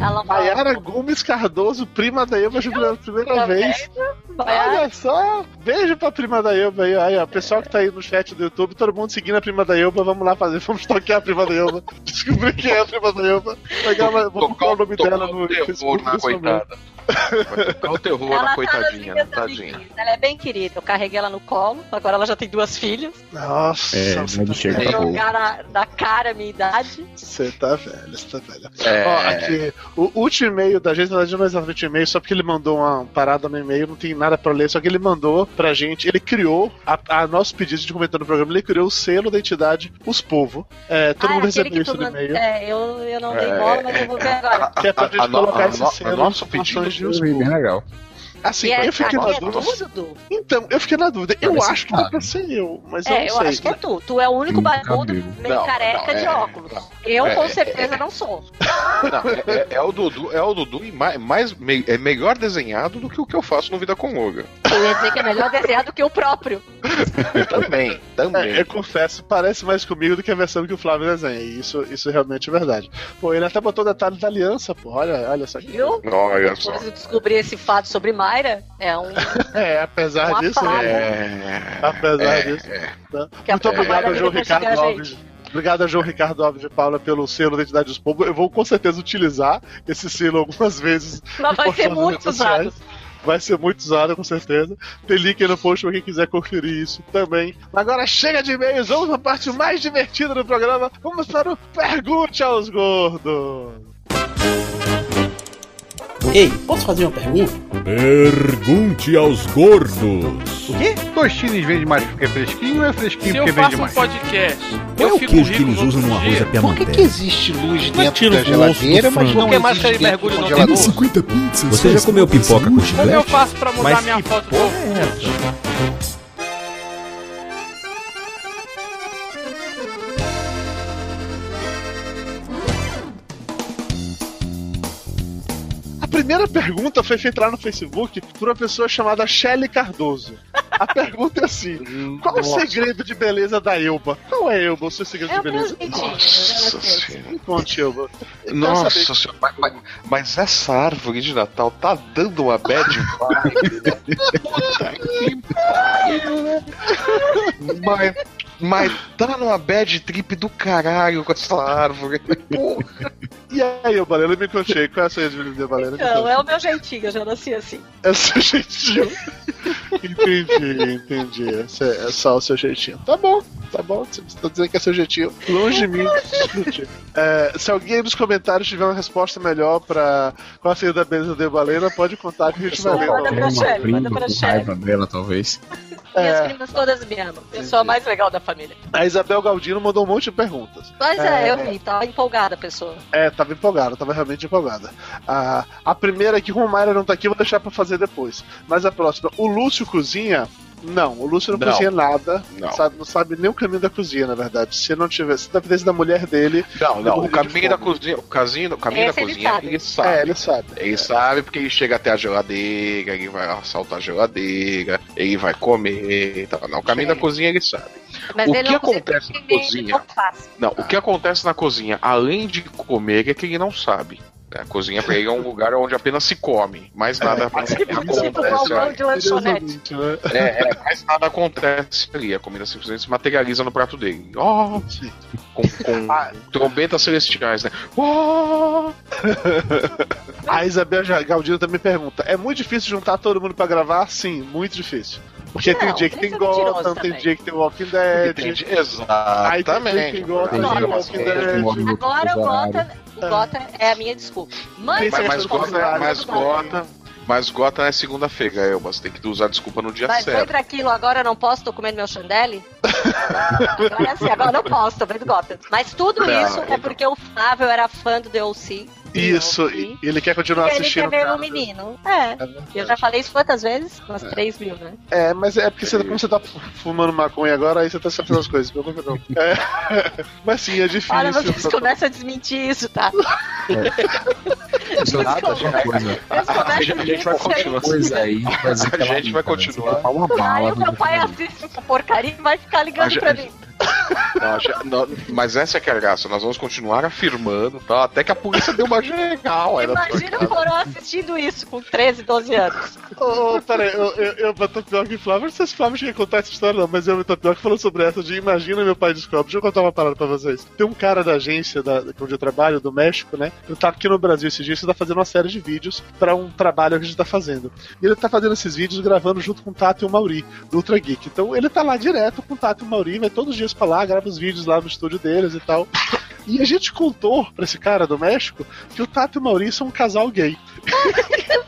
Ela Maiara Gomes Cardoso, prima da Eva, pela primeira vez. Olha só, beijo pra prima da Elba aí, aí, ó. Pessoal que tá aí no chat do YouTube, todo mundo seguindo a prima da Elba, vamos lá fazer, vamos toquear a prima da Elba. Descobrir quem é a prima da Elba. Pegar vou botar o nome tocar dela no terror Facebook na nesse momento. Vai tocar o terror Ela na tá coitadinha, nas né? tadinha. Ela é bem querida. Eu carreguei ela no colo, agora ela já tem duas filhas. Nossa, É, você, tá chega. Jogar na, na cara a minha idade. você tá velha, você tá velha. É, Ó, aqui, o último e-mail da gente, na verdade não é exatamente um e-mail, só porque ele mandou uma parada no e-mail, não tem nada pra ler, só que ele mandou pra gente, ele criou, a, a nosso pedido de comentar no programa, ele criou o selo da entidade Os Povo. É, todo Ah, mundo recebeu isso no e-mail. É, eu, eu não dei É, bola, mas eu vou ver agora. Que é pra gente a- a- colocar a- esse a- selo nosso pedido vi bem legal. Assim, E é, eu fiquei na é dúvida. Du. Então, eu fiquei na dúvida. Eu Parece acho que dá pra ser eu, mas eu É, não eu sei. acho que é tu. Tu é o único Hum, barbudo, meio Não, careca não, de é, óculos. não. Eu, É, com é, certeza, não sou. Não, é, é- é o Dudu, é o Dudu e mais, mais me- é melhor desenhado do que o que eu faço no Vida com Olga. Eu ia dizer que é melhor desenhar do que o próprio. Também, também. Eu confesso, parece mais comigo do que a versão que o Flávio desenha. E isso, isso realmente é verdade. Pô, ele até botou detalhe da aliança, pô. Olha, olha só. Viu? Olha só. Depois eu descobri esse fato sobre Mayra. É um. É, apesar disso, né? É, apesar é, disso. é. Tá? Que a Muito obrigado João Ricardo a Alves. Obrigado ao João Ricardo Alves de Paula pelo selo da Identidade dos Povos. Eu vou com certeza utilizar esse selo algumas vezes. Mas vai em ser muito nas redes sociais. usado. Vai ser muito usado, com certeza. Tem link aí no post pra quem quiser conferir isso também. Agora chega de e-mails, vamos pra parte mais divertida do programa. Vamos para o Pergunte aos Gordos. Ei, posso fazer uma pergunta? Pergunte aos gordos. O quê? Tostines vende mais porque é fresquinho ou é fresquinho Se eu porque faço vende um mais? podcast, Qual é eu o fico queijo que eles usam no arroz à Por que, que existe luz dentro tira da o geladeira, mas não Por que mais existe dentro do mergulha no congelador? 50 pizzas. Você já comeu pipoca com Como eu chiclete? faço pra mudar Mas minha foto é primeira pergunta foi feita lá no Facebook por uma pessoa chamada Shelly Cardoso. A pergunta é assim: qual o segredo de beleza da Elba? Qual é, Elba, o seu segredo É de beleza? Nossa já sei. senhora. Me conte, Elba. Eu Nossa senhora, mas, mas- mas essa árvore de Natal tá dando uma bad vibe. né? Puta que pariu, né? Mas, mas tá numa bad trip do caralho com essa árvore. Porra. E aí, ô Balena, me conte aí, qual é a sua de? Me Não, é o meu jeitinho, eu já nasci assim. É o seu jeitinho. entendi, entendi. Esse É, é só o seu jeitinho. Tá bom, tá bom. Você tá dizendo que é seu jeitinho. Longe de mim. É, se alguém nos comentários tiver uma resposta melhor pra qual a segredo da beleza da Balena, pode contar que a gente vai ler. Manda pra Shelly, manda pra Shelly. dela, talvez. Minhas É. primas todas me amam. Pessoa mais legal da família. A Isabel Galdino mandou um monte de perguntas. Mas é, É. eu vi, tava empolgada a pessoa. É, tava empolgada, tava realmente empolgada. A, a primeira aqui, como o Mayra não tá aqui, eu vou deixar pra fazer depois. Mas a próxima, o Lúcio cozinha? Não, o Lúcio não, Não. cozinha nada. Não. Sabe, não sabe nem o caminho da cozinha, na verdade. Se não tivesse, se dependesse da mulher dele. Não, não, o caminho da cozinha, o caminho, o caminho da Esse ele cozinha, sabe. ele sabe. É, ele sabe. Ele sabe porque ele chega até a geladeira, ele vai assaltar a geladeira, ele vai comer e tal. Não, o caminho Sim. da cozinha ele sabe. Mas O ele que acontece na cozinha? não. Não, o que acontece na cozinha, além de comer, é que ele não sabe. A cozinha pra ele é um lugar onde apenas se come. Mais nada Tipo acontece. né? É, é, mais nada acontece ali. A comida simplesmente se materializa no prato dele. Sim. com, com Ah. trombetas celestiais, né? Ó, A Isabel Galdino também pergunta: é muito difícil juntar todo mundo pra gravar? Sim, muito difícil. Porque tem Não, dia que tem Gotham, tem dia que tem Walking Dead. Entendi. Aí tem dia que Exatamente. tem Gotham, Tem tem Walking Dead. Agora o. Gota, o Gota é a minha desculpa. Mas, Tem Mas, mas, Sim, gota, sim. mas gota, mas gota é segunda-feira, Elba. Você tem que usar desculpa no dia mas foi certo. pra aquilo, agora eu não posso, tô comendo meu chandelle? agora é assim, agora eu não posso, tô vendo Gota. Mas tudo Não, isso é porque o Flávio era fã do DLC. Isso, E ele quer continuar ele quer assistindo. ver cara. o menino. É. Eu já falei isso quantas vezes? Umas 3 mil, né? É, mas é porque você, como você tá fumando maconha agora, aí você tá sabendo as coisas, pelo menos não. É. Mas sim, é difícil. Olha, vocês começam a desmentir isso, tá? Nada coisa. Vocês A começam gente- a gente vai continuar. Coisa aí, A gente vai continuar. Uma Aí bala o meu pai assiste essa porcaria e vai ficar ligando A pra mim. Não, já- não, mas essa é que é a graça. Nós vamos continuar afirmando, tá? Até que a polícia deu uma sua Imagina o. Coró assistindo isso com 13, 12 anos. Ô, ô, peraí, eu, eu, eu pra Tapioca e Flávio, não sei se Flávio tinha que contar essa história, não, mas eu e o Tapioca falou sobre essa de Imagina meu pai descobre. Deixa eu contar uma parada pra vocês. Tem um cara da agência da, onde eu trabalho, do México, né? Ele tá aqui no Brasil esses dias, ele tá fazendo uma série de vídeos pra um trabalho que a gente tá fazendo. E ele tá fazendo esses vídeos gravando junto com o Tato e o Mauri, do Ultra Geek. Então ele tá lá direto com o Tato e o Mauri, vai todos os dias pra lá, grava os vídeos lá no estúdio deles e tal. E a gente contou pra esse cara do México que o Tato e o Mauri são um casal gay.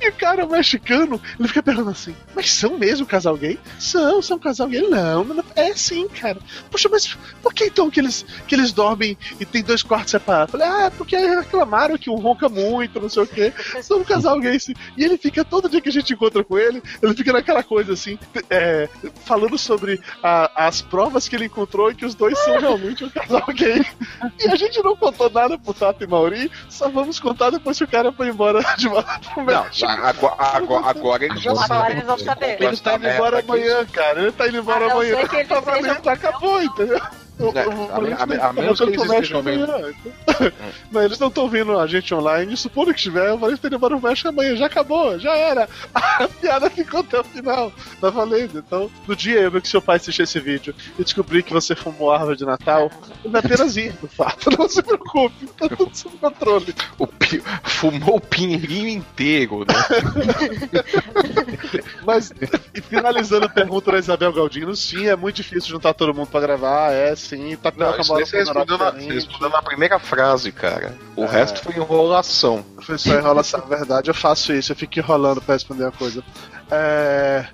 E o cara mexicano, ele fica perguntando assim: Mas são mesmo um casal gay? São, são um casal gay? Não, não, é sim, cara. Poxa, mas por que então que eles, que eles dormem e tem dois quartos separados? Eu Falei, ah, porque reclamaram que um ronca muito, não sei o quê. São um casal gay, sim. E ele fica, todo dia que a gente encontra com ele, ele fica naquela coisa assim, é, falando sobre a- as provas que ele encontrou e que os dois são realmente um casal gay. E a gente não contou nada pro Tato e Mauri, só vamos contar depois que o cara foi embora de volta pro Não, México. agora, agora, agora ele já Agora sabe. eles vão saber. Ele tá indo embora amanhã, cara. Ele tá indo embora A não amanhã. ser que ele Tá valendo, acabou, entendeu? O- É, o- a o- me- a me- a menos que eles estejam vendo. Mas eles não estão vendo a gente online. Supondo que falei que tá indo embora pro México amanhã. Já acabou, já era. A piada ficou até o final. Tá valendo. Então, no dia eu que seu pai assistiu esse vídeo e descobri que você fumou árvore de Natal, ele apenas ir, no fato. Não se preocupe, tá tudo sob controle. O pi- fumou o pinheirinho inteiro, né? Mas, e finalizando a pergunta da Isabel Galdino, sim, é muito difícil juntar todo mundo pra gravar, é sim. assim, Não, tapioca isso você respondeu na, você respondeu na primeira frase, cara. O É. resto foi enrolação. Foi só enrolação, é verdade. Eu faço isso, eu fico enrolando pra responder a coisa. É,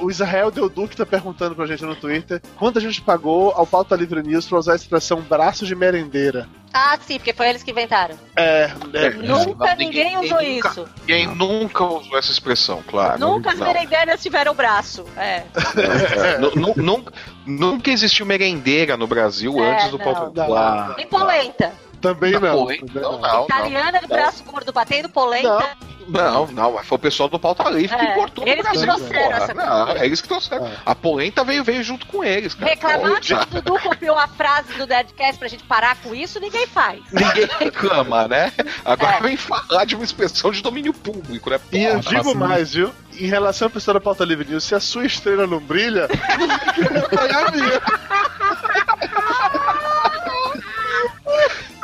o Israel Del Duque tá perguntando pra gente no Twitter quanto a gente pagou ao Pauta Livre News pra usar a expressão braço de merendeira. Ah, sim, porque foi eles que inventaram. É, é, Nunca ninguém- ninguém usou ninguém nunca- isso. Ninguém nunca usou essa expressão, claro. Nunca as Não. merendeiras tiveram braço. É. É, nu- nu- nunca, nunca existiu merendeira no Brasil É, antes do não. Claro. E polenta. Também Não, não. polenta, também não, não. Italiana de braço gordo batendo polenta. Não, não, mas foi o pessoal do Pauta Livre que É, importou pro eles que Brasil, trouxeram porra. essa Não, é eles que trouxeram. A polenta veio, veio junto com eles, cara. Reclamar que Porra. o Dudu copiou a frase do Deadcast pra gente parar com isso, ninguém faz. Ninguém reclama, né? Agora É. vem falar de uma expressão de domínio público, né? E eu Porra, digo assim. mais, viu? Em relação à pessoa da Pauta Livre News, se a sua estrela não brilha, não apoiar a minha.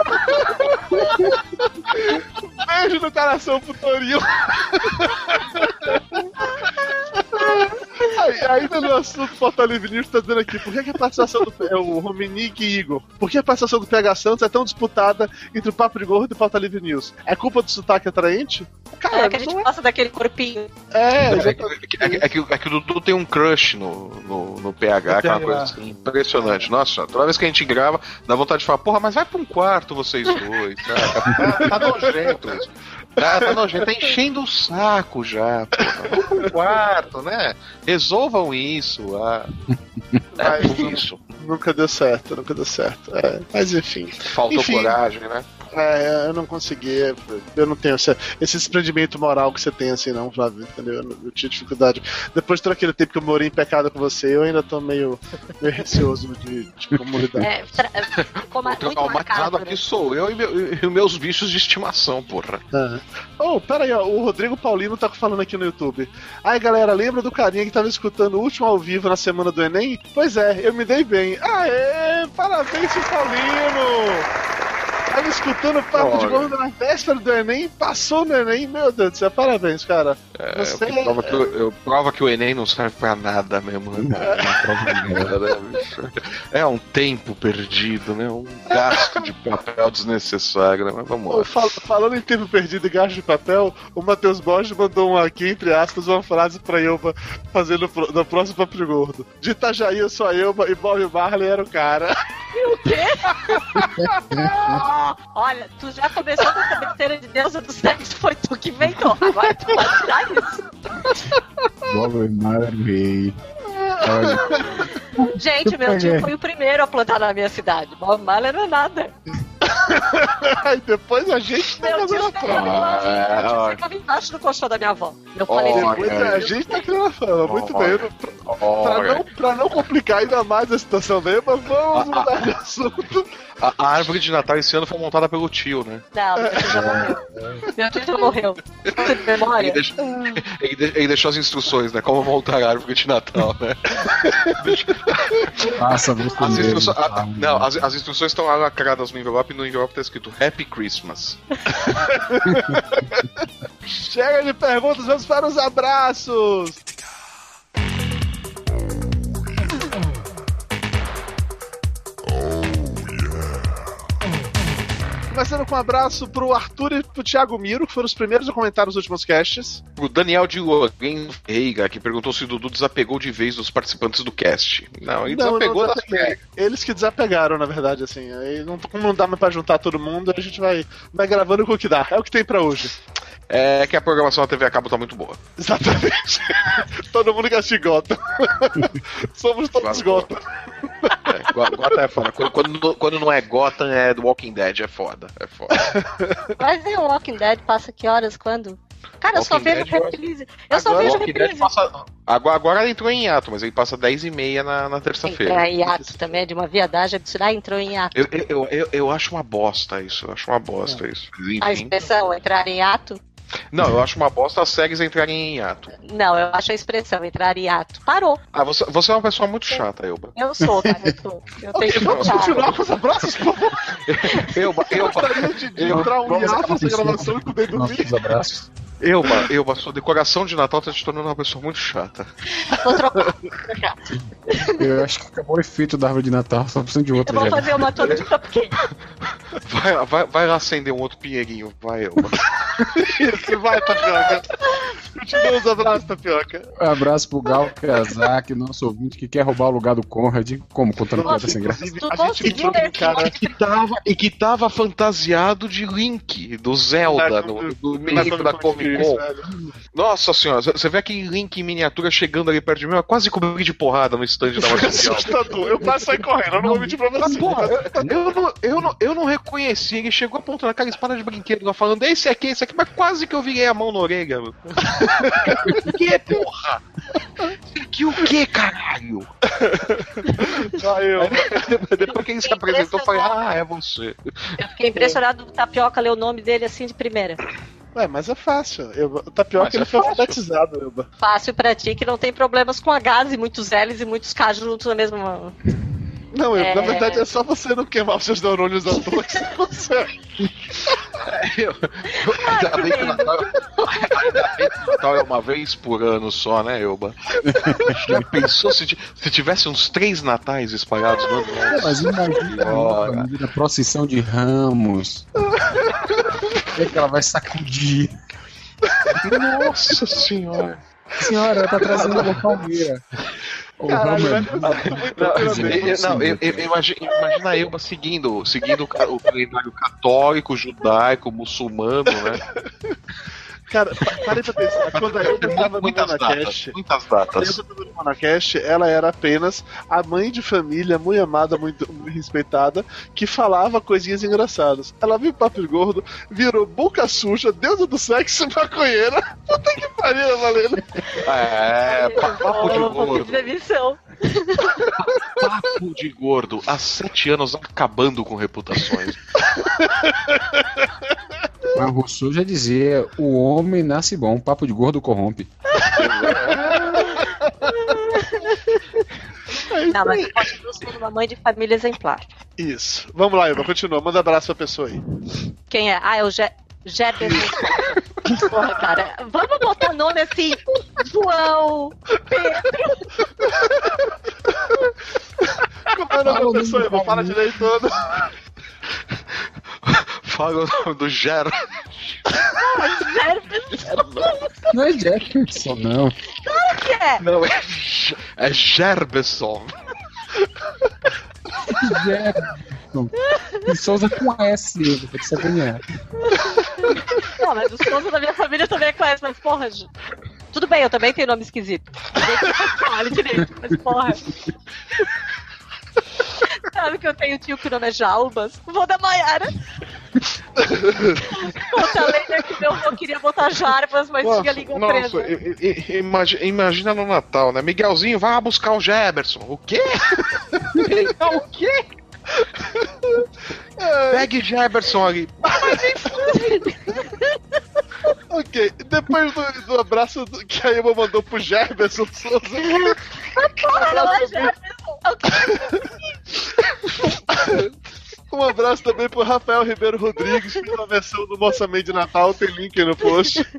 Beijo no coração pro. Aí, ainda no assunto Livre News, tá dizendo aqui, por que, que a participação do é, o Rominique e Igor, por que a participação do PH Santos é tão disputada entre o Papo de Gordo e o Livre News? É culpa do sotaque atraente? Cara, É que a gente é. gosta daquele corpinho. É, É, já que, é que- é que- é que o Dudu tem um crush no, no, no PH, que é uma coisa assim, impressionante. Nossa, toda vez que a gente grava, dá vontade de falar, porra, mas vai pra um quarto vocês dois, cara. Tá, tá nojento isso. Tá, tá nojento, tá enchendo o saco já, porra. Vamos quarto, né? Resolvam isso. Ah. É isso. nunca deu certo, nunca deu certo. É, mas enfim. Faltou Enfim. coragem, né? É, eu não consegui. Eu não tenho esse, esse desprendimento moral que você tem assim, não, Flávio. Entendeu? Eu, eu tinha dificuldade. Depois de todo aquele tempo que eu morei em pecado com você, eu ainda tô meio, meio receoso de, de como lidar. É, tra- ficou ma- O muito traumatizado marcado. aqui né? sou eu e, meu- e meus bichos de estimação, porra. É. Oh, pera aí, ó, o Rodrigo Paulino tá falando aqui no YouTube. Ai, galera, lembra do carinha que tava escutando o último ao vivo na semana do Enem? Pois é, eu me dei bem. Aê, parabéns, Paulino! Tava escutando o papo de Olha. gordo na véspera do Enem, passou no Enem, meu Deus do céu, parabéns, cara. É, Você- que prova, que, o- eu- prova que o Enem não serve pra nada mesmo, né? Nada, né? É um tempo perdido, né? Um gasto de papel desnecessário, né? Mas vamos lá. fal- falando em tempo perdido e gasto de papel, o Matheus Borges mandou um aqui, entre aspas, uma frase pra Elba fazer no, no próximo Papo de Gordo. De Itajaí eu sou a Elba e Bob Marley era o cara. Olha, tu já começou com essa besteira de deusa do sexo, foi tu que inventou. Agora tu pode tirar isso. Bob Marley. Olha, Gente, meu tio foi o primeiro a plantar na minha cidade. Bob Marley não é nada. Aí depois a gente tá Meu tio fazendo a ficava prova. Ficava embaixo do colchão da minha avó. Eu falei, Olha, Depois a gente tá criando a fama. Muito bem. Olha. Eu- Pra Olha, não, pra não complicar ainda mais a situação da Elba, vamos mudar de assunto. A, a árvore de Natal esse ano foi montada pelo tio, né? não, meu tio já morreu. Meu tio já morreu. Falta de Ele, deixou, ele, de- ele deixou as instruções, né? Como montar a árvore de Natal, né? Passa você As instruções, a- não, as, as instruções estão lá lacradas no envelope e no envelope tá escrito Happy Christmas. Chega de perguntas, vamos para os abraços. Começando com um abraço pro Arthur e pro Thiago Miro, que foram os primeiros a comentar nos últimos casts. O Daniel de Lourenço Reiga, que perguntou se o Dudu desapegou de vez dos participantes do cast. Não, ele Não, desapegou não desapeguei. Eles que desapegaram, na verdade, assim. Aí não, como não dá mais pra juntar todo mundo, a gente vai, vai gravando com o que dá. É o que tem pra hoje. É que a programação da TV a cabo tá muito boa. Exatamente. todo mundo que assiste Gotham. Somos todos. Gotham. É, Go- Gotham é foda. Quando, quando, quando não é Gotham, é do Walking Dead, é foda. É foda. Mas e o Walking Dead passa que horas? Quando? Cara, eu só vejo Dead, eu- reprise. Eu só Agora vejo Walking Dead reprise. passa. Agora, agora ele entrou em hiato, mas ele passa 10 e meia na, na É, terça-feira. hiato também, é de uma viadagem absurda. Ah, entrou em hiato. Eu, eu, eu, eu, acho uma bosta isso. Eu acho uma bosta isso. A Enfim. expressão entrar em hiato? Não, eu acho uma bosta as séries entrarem em hiato. Não, eu acho a expressão entrar em hiato. Parou. Ah, você, você é uma pessoa muito chata, Elba. Eu sou, cara, eu sou. Eu Ok, tenho que vamos continuar com os abraços, por favor. Elba, Elba. Gostaria de, de Eu- entrar um hiato nessa com gravação e poder dormir. Nossos abraços. Elba, Elba, sua decoração de Natal tá te tornando uma pessoa muito chata. Vou trocar. Eu acho que acabou o efeito da árvore de Natal, só precisando de Eu outra vou já. fazer uma toda de cupcake. Vai, vai, vai lá acender um outro pinheirinho, vai, Elba. Isso, vai, Tapioca. Continua os abraços, Tapioca. Um abraço pro Gal Kazak, nosso ouvinte, que quer roubar o lugar do Conrad. Como contando piada sem graça? A gente entrou um cara E que tava, e que tava fantasiado de Link, do Zelda, no, do menino da Comic Nossa senhora, você vê aquele Link em miniatura chegando ali perto de mim, eu quase cobri de porrada no stand da Marcel. assustador. Eu quase saí correndo, eu não vou mentir pra você. porra, eu não, eu, não, eu não reconheci, ele chegou apontando aquela espada de brinquedo lá falando, esse aqui, esse aqui, mas quase que eu virei a mão na orelha, meu. Que, porra? Aqui o que, caralho? Ah, eu. Depois que ele se apresentou, eu falei, ah, é você. Eu fiquei impressionado do Tapioca ler o nome dele assim de primeira. Ué, mas é fácil. Eu, o Tapioca Mas ele é foi fácil. alfabetizado, Elba. Fácil pra ti que não tem problemas com Hs e muitos Ls e muitos K juntos na mesma. Não, eu, É. na verdade é só você não queimar os seus neurônios à toa que você consegue. Ainda bem que o Natal, ainda bem que o Natal é uma vez por ano só, né, Elba? Já pensou se, se tivesse uns três natais espalhados no ano? Mas imagina, Ora. imagina a procissão de ramos. Que, ela vai sacudir? Nossa senhora. Senhora, ela tá trazendo uma palmeira. Caralho, é- Não, eu- não, eu- eu- imagina, imagina a Elba seguindo, seguindo o calendário católico, judaico, muçulmano, né? Cara, pa- parei pra pensar. Quando a Elba tava no. Monacast, Muitas datas. Tava no Monacast, ela era apenas a mãe de família, muito amada, muito, muito respeitada, que falava coisinhas engraçadas. Ela viu o Papo Gordo, virou boca suja, deusa do sexo e maconheira. Puta que pariu, Valendo. É, pa- papo de gordo. Papo de gordo. Há sete anos acabando com reputações. Mas Rousseau já dizia: o homem nasce bom, papo de gordo corrompe. Não, mas eu sendo uma mãe de família exemplar. Isso. Vamos lá, Elba, continua. Manda abraço pra pessoa aí. Quem é? Ah, é o Ge Jefferson. Porra, cara. Vamos botar nome assim: João, Pedro. Como é o nome da pessoa, Elba? Fala direito todo. Fala o nome do Gero. Jefferson. Não é Jefferson, não. que é? Não, é, é Gerbeson. Jefferson. E Souza com S, pra te sacanear. Não, mas os todos da minha família também conhecem, mas porra. Tudo bem, eu também tenho nome esquisito. Fale direito, mas porra. Sabe que eu tenho tio que o nome é Jalbas? Vou da Maiara. Conta a lenda que meu avô queria botar Jarbas, mas tinha a língua nossa, presa. i- i- imagi- imagina no Natal, né? Miguelzinho, vai lá buscar o Geberson. O quê? Pegar o quê? Pegue Geberson ali. Ok, depois do, do abraço do- que a Elba mandou pro Jefferson Souza. Porra, não é Jarbas. Um abraço também pro Rafael Ribeiro Rodrigues, que fez uma versão do Moça Mãe de Natal, tem link aí no post.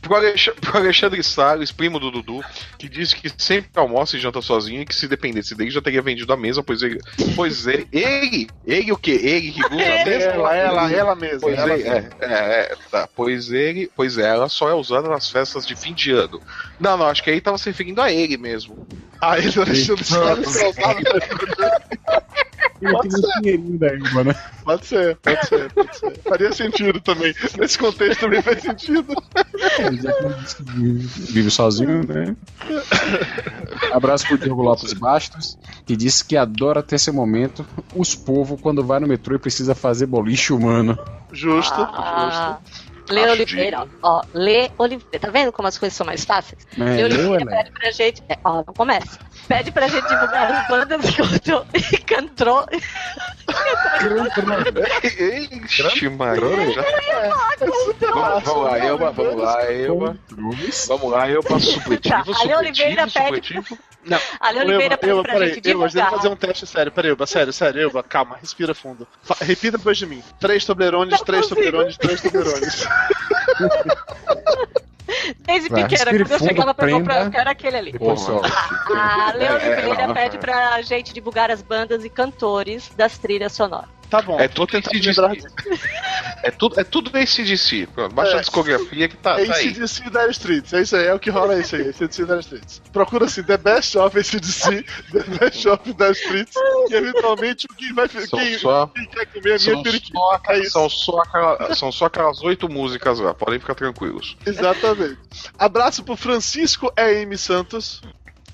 Pro, Alex- pro Alexandre Salles, primo do Dudu, que disse que sempre almoça e janta sozinho e que se dependesse dele já teria vendido a mesa, pois ele. Pois ele. Ele? Ele o quê? Ele que usa a mesa? Ela, ela, ela mesma. Pois, ela ele, é, é, é, tá. pois ele, pois ela só é usada nas festas de fim de ano. Não, não, acho que aí tava se referindo a ele mesmo. Ah, ele Alexandre Salles da Ilma, né? Pode ser, pode ser, pode ser. Faria sentido também. Nesse contexto também faz sentido. Que vive sozinho, né? Abraço pro Diogo Lopes Bastos, que disse que adora ter esse momento, os povos, quando vai no metrô e precisa fazer boliche humano. Justo, Ah, Lê Acho Oliveira, ó. Lê Oliveira. Tá vendo como as coisas são mais fáceis? É, Lê Oliveira Helena? pede pra gente. É, ó, não começa. Pede pra gente divulgar as bandas que cantou. E cantou. Ixi, Maria, já. abraço. Vamos lá, Elba, vamos lá, Elba. Vamos lá, Elba, supletivo, Tá, Oliveira supletivo, pede- supletivo. Ale Oliveira Elba, pede Elba, pra peraí, gente Elba, deixa eu divulgar. fazer um teste sério. Peraí, Elba, sério, sério, Elba, calma, respira fundo. Fa- repita depois de mim. Três Toblerones, Não três. Toblerones, três Toblerones. Desde Vai, pequena, quando eu chegava pra comprar, prenda. eu quero aquele ali. A Leo É, é, Oliveira é, pede é. pra gente divulgar as bandas e cantores das trilhas sonoras. Tá bom. É tudo tentar ACDC. lembrar- É tudo, é tudo ACDC. Pronto, Baixa É. a discografia que tá, É tá aí. ACDC e Dire Streets, é isso aí, é o que rola é isso aí, ACDC Dire Streets. Procura assim, The Best of ACDC, The Best of Dire Streets, e eventualmente quem vai São quem, só, quem quer comer a minha periquita. É são, só aquela- são só aquelas oito músicas lá, podem ficar tranquilos. Exatamente. Abraço pro Francisco E.M. Santos.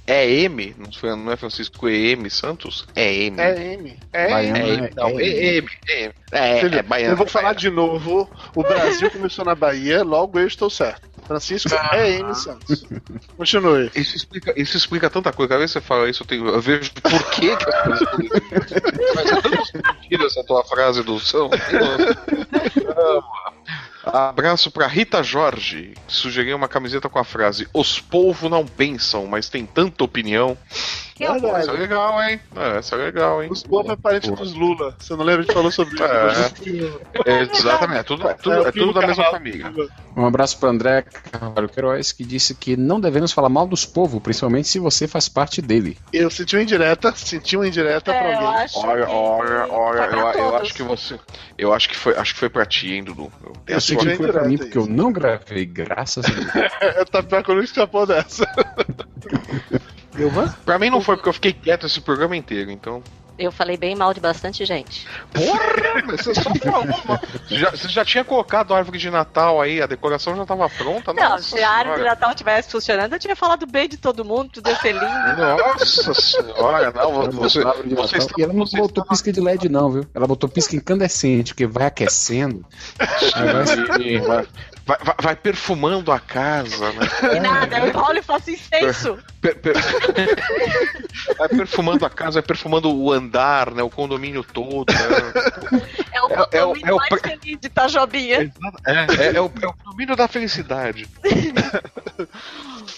É M? Não, foi- não é Francisco EM Santos? É M. É M. É Baiano. M. É M. Não, é M. É, M. é, é baiano. eu vou falar baiano. de novo. O Brasil começou na Bahia, logo eu estou certo. Francisco E.M. Santos. Continue. Isso explica, isso explica tanta coisa. Cada vez que você fala isso, eu, tenho, eu vejo por que, que as coisas Mas é tanto sentido essa tua frase do São. Abraço pra Rita Jorge, que sugeriu uma camiseta com a frase: Os povos não pensam, mas tem tanta opinião. Que horror. Essa é legal, hein? É, essa é legal, hein? Os povos é parente dos Lula. Você não lembra? A gente falou sobre isso. É. É, exatamente, é tudo, é tudo, é tudo da mesma Carvalho. família. Um abraço para André Carvalho Queiroz, que disse que não devemos falar mal dos povos, principalmente se você faz parte dele. Eu senti uma indireta, senti uma indireta pra É, eu alguém. Olha, olha, olha, pra eu, acho que você. Eu acho que foi, acho que foi pra ti, hein, Dudu. Eu, Eu Eu foi pra mim porque eu não gravei, graças a Deus. É, tá pior que eu não escapou dessa. Eu? Pra mim não foi porque eu fiquei quieto esse programa inteiro, então. Eu falei bem mal de bastante gente. Porra, você só falou. mano. Você já, você já tinha colocado a árvore de Natal aí, a decoração já tava pronta, Não, nossa se a árvore de. Natal tivesse funcionando, eu tinha falado bem de todo mundo, tudo ia ser lindo. Nossa senhora, não, você, Árvore de você Natal. está, E ela não você botou pisca de LED, não, viu? Ela botou pisca incandescente, porque vai aquecendo. Vai- vai, vai, vai- vai perfumando a casa, né? E nada, eu enrolo e faço incenso. Per- per- vai perfumando a casa, vai perfumando o andar, né? O condomínio todo. Né? É o É- é o- condomínio é o mais pre- feliz de Itajobinha. É, é, é o, é o condomínio da felicidade.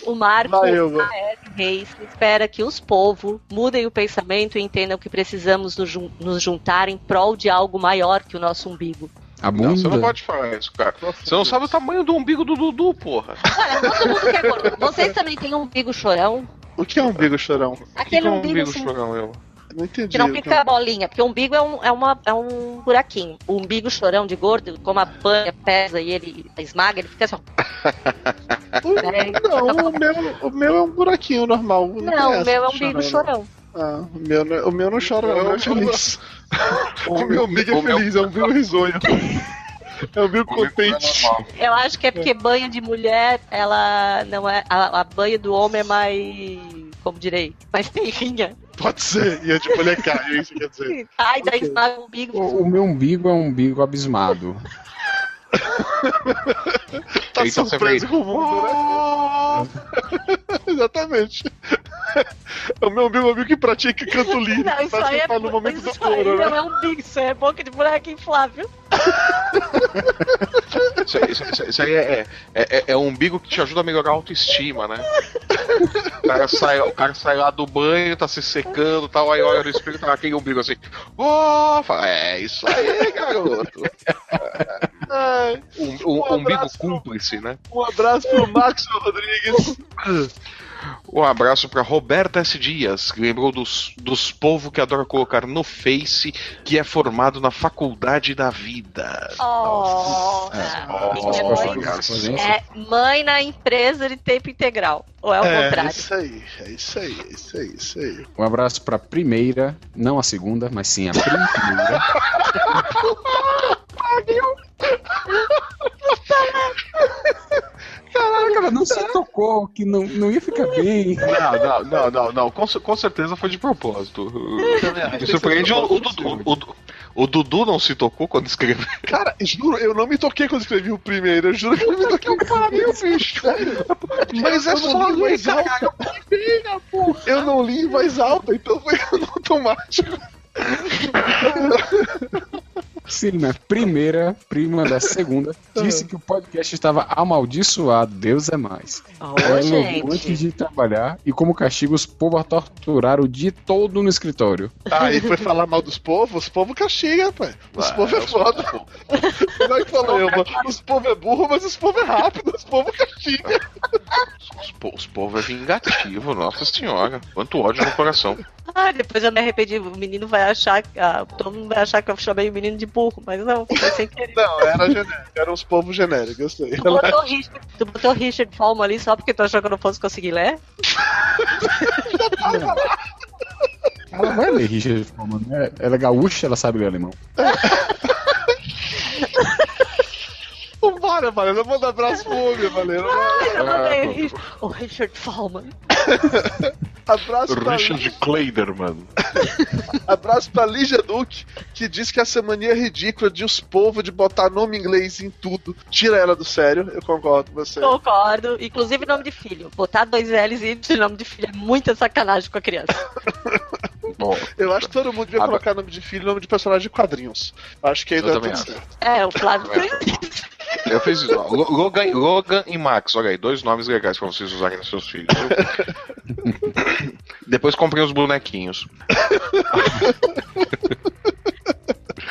O Marco. A.R. Reis espera que os povos mudem o pensamento e entendam que precisamos nos juntar em prol de algo maior que o nosso umbigo. A Não, você não bunda. pode falar isso, cara. Você não sabe o tamanho do umbigo do Dudu, porra. Olha, todo mundo quer gordo. Vocês também têm um umbigo chorão? O que é um umbigo chorão? O que Aquele que é um umbigo, umbigo assim, chorão, eu? Não entendi. que não fica bolinha, porque o umbigo é um, é, uma, é um buraquinho. O umbigo chorão de gordo, como a banha pesa e ele esmaga, ele fica assim, só. É, Não, o meu, o meu é um buraquinho normal. tem Não, essa o meu é um umbigo chorão, chorão. não. Ah, o meu, não- o meu não chora, não. O meu é feliz. O meu umbigo é o meu- feliz, é um umbigo risonho. É um umbigo contente. Eu acho que é porque banha de mulher, ela não é. A, a banha do homem é mais. Como direi? Mais terrinha. Pode ser. E a de mulher cai, é isso que quer dizer. Ai, daí Ok. esmaga o umbigo. O, o meu umbigo é um umbigo abismado. Tá Então você surpreso com o mundo, né? Exatamente. É o meu umbigo, é o umbigo que pratica canto livre. Não, isso aí que é. tá no momento isso do aí couro, não né? é umbigo, isso é boca de boneca inflável. Isso, aí- isso- isso- isso aí é, é, é, é um umbigo que te ajuda a melhorar a autoestima, né? O cara sai, o cara sai lá do banho, tá se secando e tal, aí olha no espelho e tá aquele umbigo assim. Oh, fala, é isso aí, garoto. Ai, Um, um- Um um umbigo abraço. cúmplice, né? um abraço pro Max Rodrigues. Um abraço pra Roberta S. Dias, que lembrou dos, dos povos que adoram colocar no Face, que é formado na faculdade da vida. Oh, Oh, é, mãe, graças. é mãe na empresa de tempo integral. Ou é o É, contrário? isso aí, é isso aí, é isso aí, é isso aí. Um abraço pra primeira, não a segunda, mas sim a primeira. Caraca, ela não se tocou, que não, não ia ficar bem. Não, não, não, não, não. Com, com certeza foi de propósito. Me surpreende o, o Dudu. O, o Dudu não se tocou quando escreveu. Cara, juro, eu não me toquei quando escrevi o primeiro. Eu juro que eu não me toquei o pariu, bicho. Mas é só em voz alta. Eu não li em voz alta, então foi no automático. Celina, primeira prima da segunda, disse que o podcast estava amaldiçoado. Deus é mais. Ô, Ela antes de trabalhar e, como castigo, os povos a torturar o dia todo no escritório. Ah, e foi falar mal dos povos? Os povos castiga, pai. Os povos é os foda. Como é que falou eu, mano? Os povos é burro, mas os povos é rápido. Os povos castiga. Os, po- os povos é vingativo, nossa senhora. Quanto ódio no coração. Ah, depois eu me arrependi. O menino vai achar. Ah, todo mundo vai achar que eu chamei o menino de burro, mas não, foi sem querer. Não, era genérico. Eram os povos genéricos, eu sei. Tu botou, Richard, tu botou Richard Fallman ali só porque tu achou que eu não fosse conseguir ler? Ela vai ler Richard Foreman, né? Ela é gaúcha, ela sabe ler alemão. Vambora, Valena. Manda abraço pro homem, Valena. Eu mandei Richard- o Richard Fallman. Abraço pra, Richard Kleiderman. abraço pra Lígia Duque, que diz que essa mania ridícula de os povos de botar nome inglês em tudo. Tira ela do sério, eu concordo com você. Concordo. Inclusive nome de filho. Botar dois L's e de nome de filho é muita sacanagem com a criança. Bom, Eu acho que todo mundo devia Ah, colocar nome de filho e nome de personagem de quadrinhos. Acho que dá também tudo certo. É, o Flávio. Eu fiz isso. Logan, Logan e Max, olha aí, dois nomes legais pra vocês usarem nos seus filhos. Depois comprei os bonequinhos.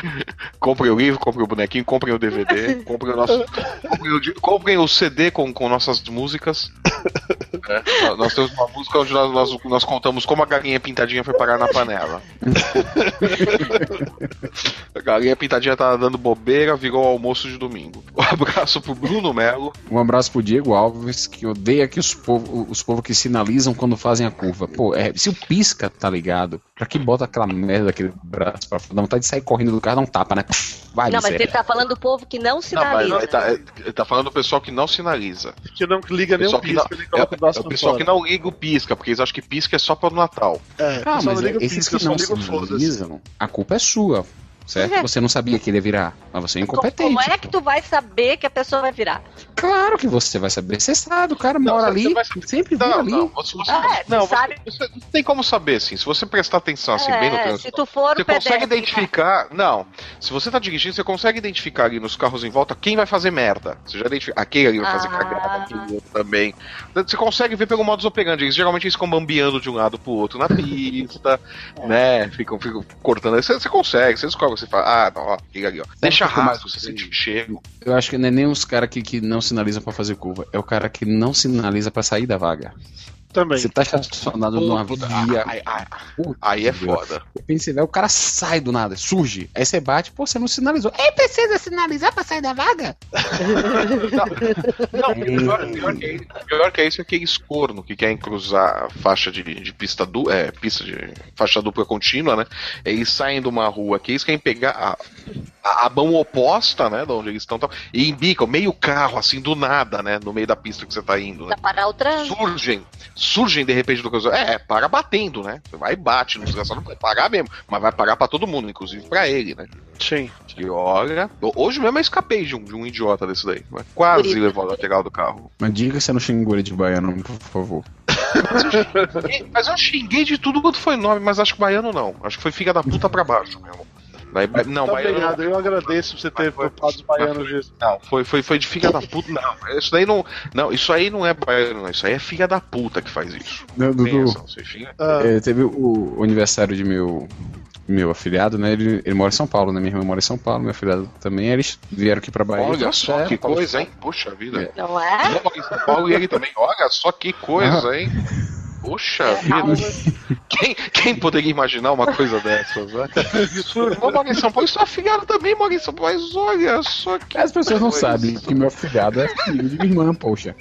comprem o livro, comprem o bonequinho, comprem o DVD, comprem o nosso. Comprem o, comprem o CD com, com nossas músicas. É, nós- temos uma música onde nós, nós, nós contamos como a galinha pintadinha foi parar na panela. a galinha pintadinha tava dando bobeira, virou almoço de domingo. Um abraço pro Bruno Melo. Um abraço pro Diego Alves, que odeia que os povos os povo que sinalizam quando fazem a curva. Pô, é, se o pisca, tá ligado? Pra que bota aquela merda daquele braço pra fora? Dá vontade de sair correndo do carro, dá um tapa, né? Vai, Não, mas miséria. ele tá falando do povo que não Não, mas sinaliza. ele tá, ele tá falando do pessoal que não sinaliza. Que não liga nem Pessoal um que não, pisca, é, o é o pra pessoal fora. que não liga o pisca, porque eles acham que pisca é só para o Natal. É, Ah, mas não liga o esses pisca, que não o sinalizam, a culpa é sua, certo? É. Você não sabia que ele ia virar, mas você é incompetente. Como é que tu vai saber que a pessoa vai virar? Claro que você vai saber. Você sabe, o cara mora você ali, sempre vira Não, ali. não, você, você- Ah, é, não, você- sabe. você não tem como saber, assim. Se você prestar atenção assim, bem no É, trânsito, se tu for Você consegue identificar. Não. Se você tá dirigindo, você consegue identificar ali nos carros em volta quem vai fazer merda. Você já identifica. Aquele ali vai fazer Ah. cagada, aquele outro também. Você consegue ver pelo modus operandi. Eles, geralmente eles ficam bambeando de um lado pro outro na pista, né? Ficam, ficam cortando. Você, você consegue, você descobre, você fala, ah, não, ó, aquele ali, ó. Deixa que eu mais rastro, você sente cheiro. Eu acho que não é nem os caras que, que não sinalizam pra fazer curva, é o cara que não sinaliza pra sair da vaga. Também. Você tá estacionado numa Puta, via. aí, aí- aí é foda. Repente você vê, o cara sai do nada, surge. Aí você bate, pô, você não sinalizou. É, precisa sinalizar pra sair da vaga? Não, pior, pior que, é- pior que é isso é aqueles corno que querem cruzar a faixa de, de pista dupla, é, pista de faixa dupla contínua, né? Eles saem de uma rua que eles querem pegar a, a, a mão oposta, né? De onde eles estão, tal, e embicam meio carro, assim, do nada, né? No meio da pista que você tá indo, né? Pra parar o trânsito. Surgem, surgem de repente do coisa. É, para batendo, né? Você vai e bate no desgraçado, não vai pagar mesmo, mas vai pagar pra todo mundo, inclusive pra ele, né? Sim. E olha, hoje mesmo eu escapei de um, de um idiota desse daí. mas Quase levou a lateral do carro. Mas diga que você não xingou ele de baiano, por favor. Mas eu xinguei de tudo quanto foi nome, mas acho que baiano não. Acho que foi filha da puta pra baixo mesmo. Daí, não, tá baiano obrigado, eu agradeço você ter poupado os baianos disso. não. Foi, foi, foi de filha da puta. Não, isso daí não. Não, isso aí não é baiano, não. Isso aí é filha da puta que faz isso. Não, Dudu. Ah, é, teve o, o aniversário de meu, meu afilhado, né? Ele, ele mora em São Paulo, né? Minha irmã mora em São Paulo, meu afilhado também. Eles vieram aqui pra Bahia. Olha só É, que Paulo- coisa, hein? Puxa vida. Não é? Não, em São Paulo e ele também. Olha só que coisa, hein? Puxa vida. Quem, quem poderia imaginar uma coisa dessas, né? Vou morar em São Paulo e sua afilhada também mora em São Paulo, mas olha só que. As pessoas não sabem que meu afilhado é filho de minha irmã, poxa.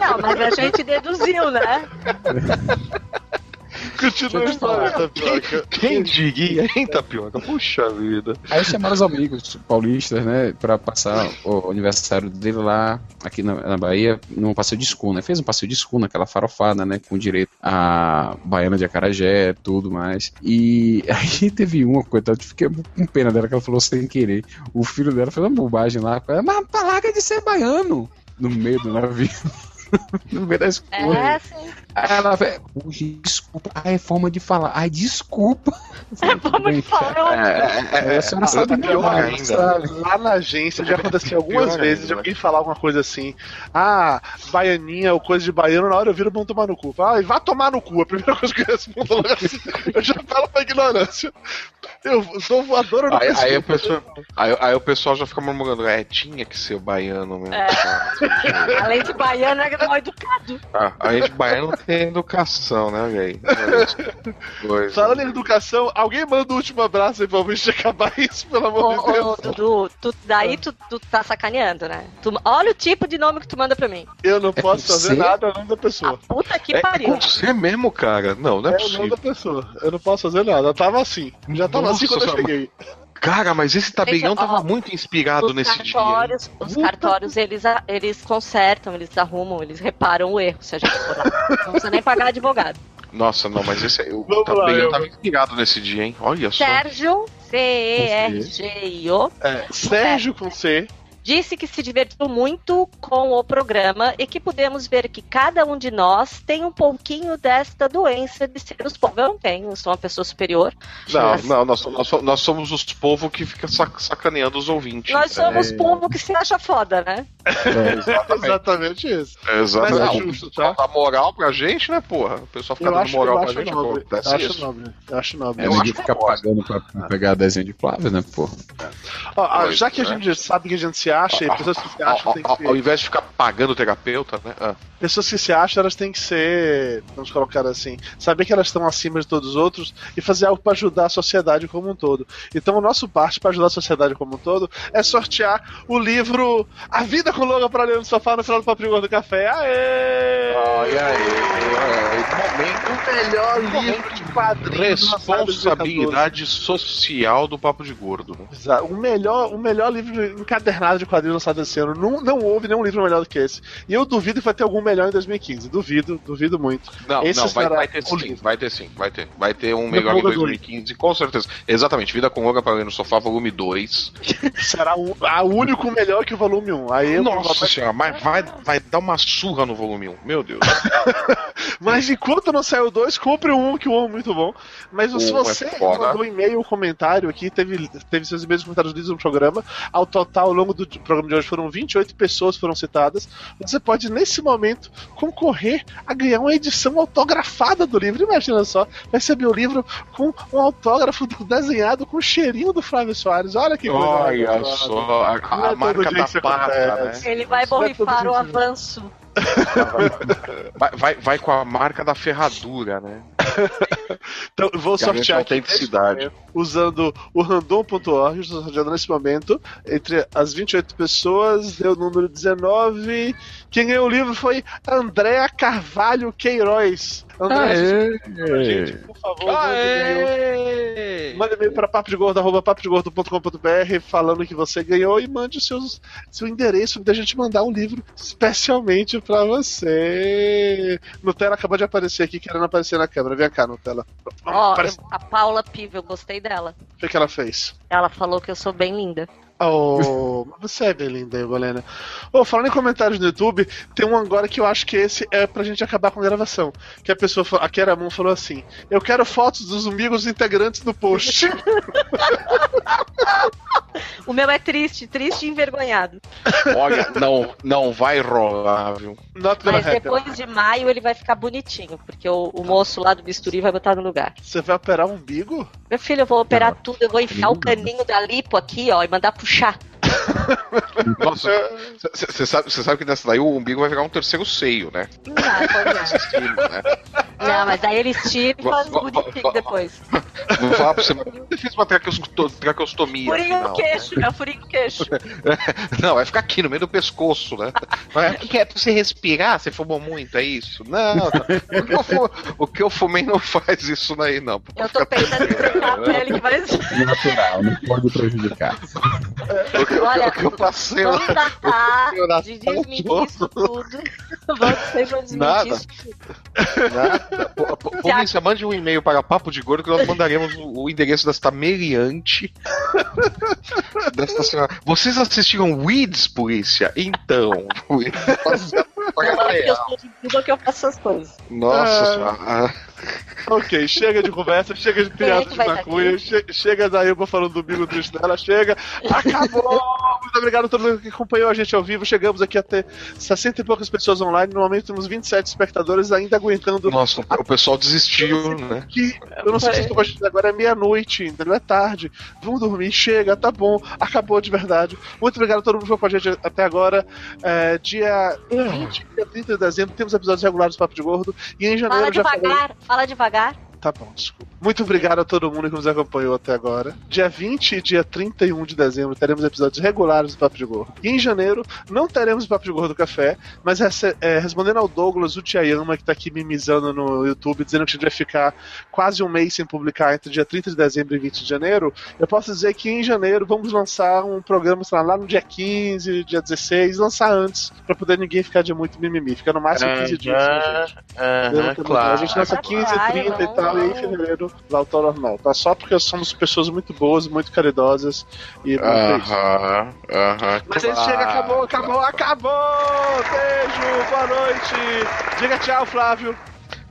Não, mas a gente deduziu, né? Continua a história, Tapioca. Quem diria, hein, Tapioca? Puxa vida. Aí chamaram os amigos paulistas, né, pra passar o aniversário dele lá, aqui na, na Bahia, num passeio de escuna. Fez um passeio de escuna, aquela farofada, né, com direito a baiana de acarajé, tudo mais. E aí teve uma, coitada, eu fiquei com pena dela, que ela falou sem querer. O filho dela fez uma bobagem lá, com ela, mas larga de ser baiano, no meio do navio. no meio da escola. É, sim. Aí ela "Puxa, desculpa, ah, é forma de falar. Ai, desculpa. É forma de falar. É, a senhora sabe Ah, pior ainda. sabe? Lá na agência já aconteceu algumas vezes de alguém falar alguma coisa assim. Ah, baianinha ou coisa de baiano, na hora eu viro vão tomar no cu. Ah, vá tomar no cu. A primeira coisa que eu respondo logo assim. Eu já falo pra ignorância. Eu dou voadora no Aí, aí, o pescoço. pessoal, aí, aí o pessoal já fica murmurando, é, tinha que ser o baiano mesmo. É. Além de baiano, é mal educado. Ah, a gente baiano tem educação, né, velho? Coisa. Falando em educação, alguém manda o último abraço aí pra gente acabar isso, pelo Ô, amor de ô, Deus. Dudu, tu, daí tu, tu tá sacaneando, né? Tu- olha o tipo de nome que tu manda pra mim. Eu não posso com fazer nada ao nome da A pessoa. puta que É pariu. com você mesmo, cara? Não, não é É o nome possível. da pessoa. Eu não posso fazer nada. Eu tava assim. Já tava assim quando eu cheguei. Cara, mas esse tabelião Gente, ó, tava muito inspirado nesse dia. cartórios, os cartórios eles, eles consertam, eles arrumam, eles reparam o erro, se a gente for lá. Não precisa nem pagar advogado. Nossa, não, mas esse o Vamos lá, tabelião eu- tava inspirado nesse dia, hein? Olha só. Sérgio, C-E-R-G-I-O, É, Sérgio com C. disse que se divertiu muito com o programa e que podemos ver que cada um de nós tem um pouquinho desta doença de ser os povos. Eu não tenho, eu sou uma pessoa superior. Não, Mas não, nós, nós, nós somos os povos que fica sac- sacaneando os ouvintes. Nós somos É. povo que se acha foda, né? Exatamente isso. Exatamente. Mas é Não, justo, tá? Dá moral pra gente, né, porra? O pessoal fica Eu dando acho, moral pra gente, nobre. pô. Eu acho isso. nobre. Eu acho nobre. É, Eu ninguém acho fica pagando pra pegar desenho de Flávio, né, pô? Ó, ah, Pois, já que a né? gente sabe que a gente se acha, e pessoas que se acham têm que ao- ao ser, invés de ficar pagando o terapeuta, né? Ah, pessoas que se acham, elas têm que ser, vamos colocar assim, saber que elas estão acima de todos os outros e fazer algo para ajudar a sociedade como um todo. Então, o nosso parte para ajudar a sociedade como um todo é sortear o livro A Vida com Loga para ler no sofá no final do Papo do Café. Aê! Olha aí, momento O melhor livro de quadrinhos lançado em 2014. responsabilidade social do Papo de Gordo. né? Exato. O melhor, o melhor livro encadernado de quadrinhos lançado esse ano. Não, não houve nenhum livro melhor do que esse. E eu duvido que vai ter algum melhor em 2015. Duvido, duvido muito. Não, Esse não, vai, vai ter sim, livro. vai ter sim, vai ter. Vai ter um melhor em Loga do 2015, com certeza. Exatamente, Vida com Loga para ler no sofá, volume 2. Será o a único melhor que o volume 1. Aí Nossa senhora, mas vai, vai dar uma surra no volume 1, meu Deus. Mas enquanto não saiu o 2, compre 1, que o 1 é muito bom. Mas se Um é você foda. mandou um e-mail comentário aqui, teve, teve seus e-mails comentários lidos no programa. Ao total, ao longo do programa de hoje, foram 28 pessoas que foram citadas. Você pode, nesse momento, concorrer a ganhar uma edição autografada do livro. Imagina só, receber o livro com um autógrafo desenhado com o cheirinho do Flávio Soares. Olha que coisa Olha só, a, é a todo marca da pata, né? Ele vai é borrifar o dia. avanço. Vai, vai, vai com a marca da ferradura, né? Então, eu vou Garante sortear aqui autenticidade. usando o random.org, estou sorteando nesse momento, entre as 28 pessoas, deu o número 19. Quem ganhou o livro foi Andréa Carvalho Queiroz. Andréa, gente, por favor, mande e-mail. Aê! Manda e-mail para papodegordo.com.br falando que você ganhou e mande o seu, seu endereço da gente mandar um livro especialmente para você. Nutella acabou de aparecer aqui, querendo aparecer na câmera. Vem cá, Nutella. Ó, Parece- eu- a Paula Piva, eu gostei dela. O que, que ela fez? Ela falou que eu sou bem linda. Oh, mas você é bem linda, Golena. Oh, falando em comentários no YouTube, tem um agora que eu acho que esse é pra gente acabar com a gravação. Que a pessoa, a Keramon falou assim: Eu quero fotos dos umbigos integrantes do post. O meu é triste, triste e envergonhado. Olha, não, não vai rolar, viu? Not Mas happen. depois de maio ele vai ficar bonitinho, porque o, o moço lá do bisturi vai botar no lugar. Você vai operar o umbigo? Meu filho, eu vou operar Não, tudo, eu vou enfiar o caninho da lipo aqui, ó, e mandar puxar. Nossa, você sabe, cê sabe que nessa daí o umbigo vai virar um terceiro seio, né? Não, pois é. Sim, né? Não, mas aí eles tiram e fazem Va- va- bonitinho depois. Vou falar pra você, mas você fez uma traqueosto- traqueostomia. Furinho no queixo, é o furinho no queixo. né? Não, vai ficar aqui no meio do pescoço, né? Mas o que é pra você respirar? Você fumou muito, é isso? Não, não. O, que eu fu- o que eu fumei não faz isso daí, não. Eu tô pensando em explicar pra ele que vai. Natural, não pode prejudicar. Olha, que eu passei lá. Vamos datar Eu nasci de desmentir isso tudo. Vamos vão desmentir Nada. isso tudo. Nada. Polícia, mande um e-mail para Papo de Gordo que nós mandaremos o, o endereço desta meliante. desta senhora. Vocês assistiram Weeds, polícia? Então, Olha é porque eu ó. sou de Cuba que eu faço essas coisas. Nossa Ah. senhora. Ok, chega de conversa, chega de teatro que de maconha, che- chega da Ilba falando do bingo triste dela, chega. Acabou! Muito obrigado a todo mundo que acompanhou a gente ao vivo. Chegamos aqui a ter 60 e poucas pessoas online. No momento temos 27 espectadores ainda aguentando. Nossa, o pessoal desistiu, né? Que eu não sei se estou com a gente agora, é meia-noite, entendeu? É tarde. Vamos dormir, chega, tá bom, acabou de verdade. Muito obrigado a todo mundo que ficou com a gente até agora. É, dia 20 dia 30 de dezembro temos episódios regulares do Papo de Gordo. E em janeiro Fala já falei. devagar, fala devagar. Tá bom, desculpa. Muito obrigado a todo mundo que nos acompanhou até agora. Dia 20 e dia 31 de dezembro teremos episódios regulares do Papo de Gordo. E em janeiro não teremos o Papo de Gordo Café, mas é, respondendo ao Douglas, o Tiayama, que tá aqui mimizando no YouTube, dizendo que a gente vai ficar quase um mês sem publicar entre dia 30 de dezembro e 20 de janeiro, eu posso dizer que em janeiro vamos lançar um programa, sei lá, lá no dia 15, dia 16, lançar antes, pra poder ninguém ficar de muito mimimi. Fica no máximo 15 dias, né, gente? Aham, A claro. gente lança 15, 30 e tal, e em fevereiro ao normal. Tá? Só porque somos pessoas muito boas, muito caridosas e muito. Aham, aham. Mas aí chega, acabou, acabou, acabou! Beijo, boa noite! Diga tchau, Flávio.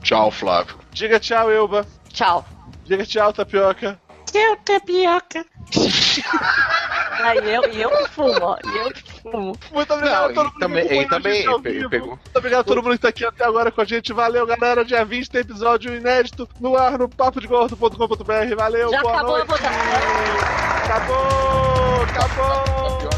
Tchau, Flávio. Diga tchau, Elba. Tchau. Diga tchau, Tapioca. Aí eu, e eu que fumo, ó. E eu que fumo. Muito obrigado Não, a todo ele mundo também- a também gente ao pe- vivo. pegou. Muito obrigado a todo mundo que tá aqui até agora com a gente. Valeu, galera. Dia 20 tem episódio inédito no ar no papodegordo.com.br. Valeu, Já boa acabou a noite. votação. Acabou! Acabou!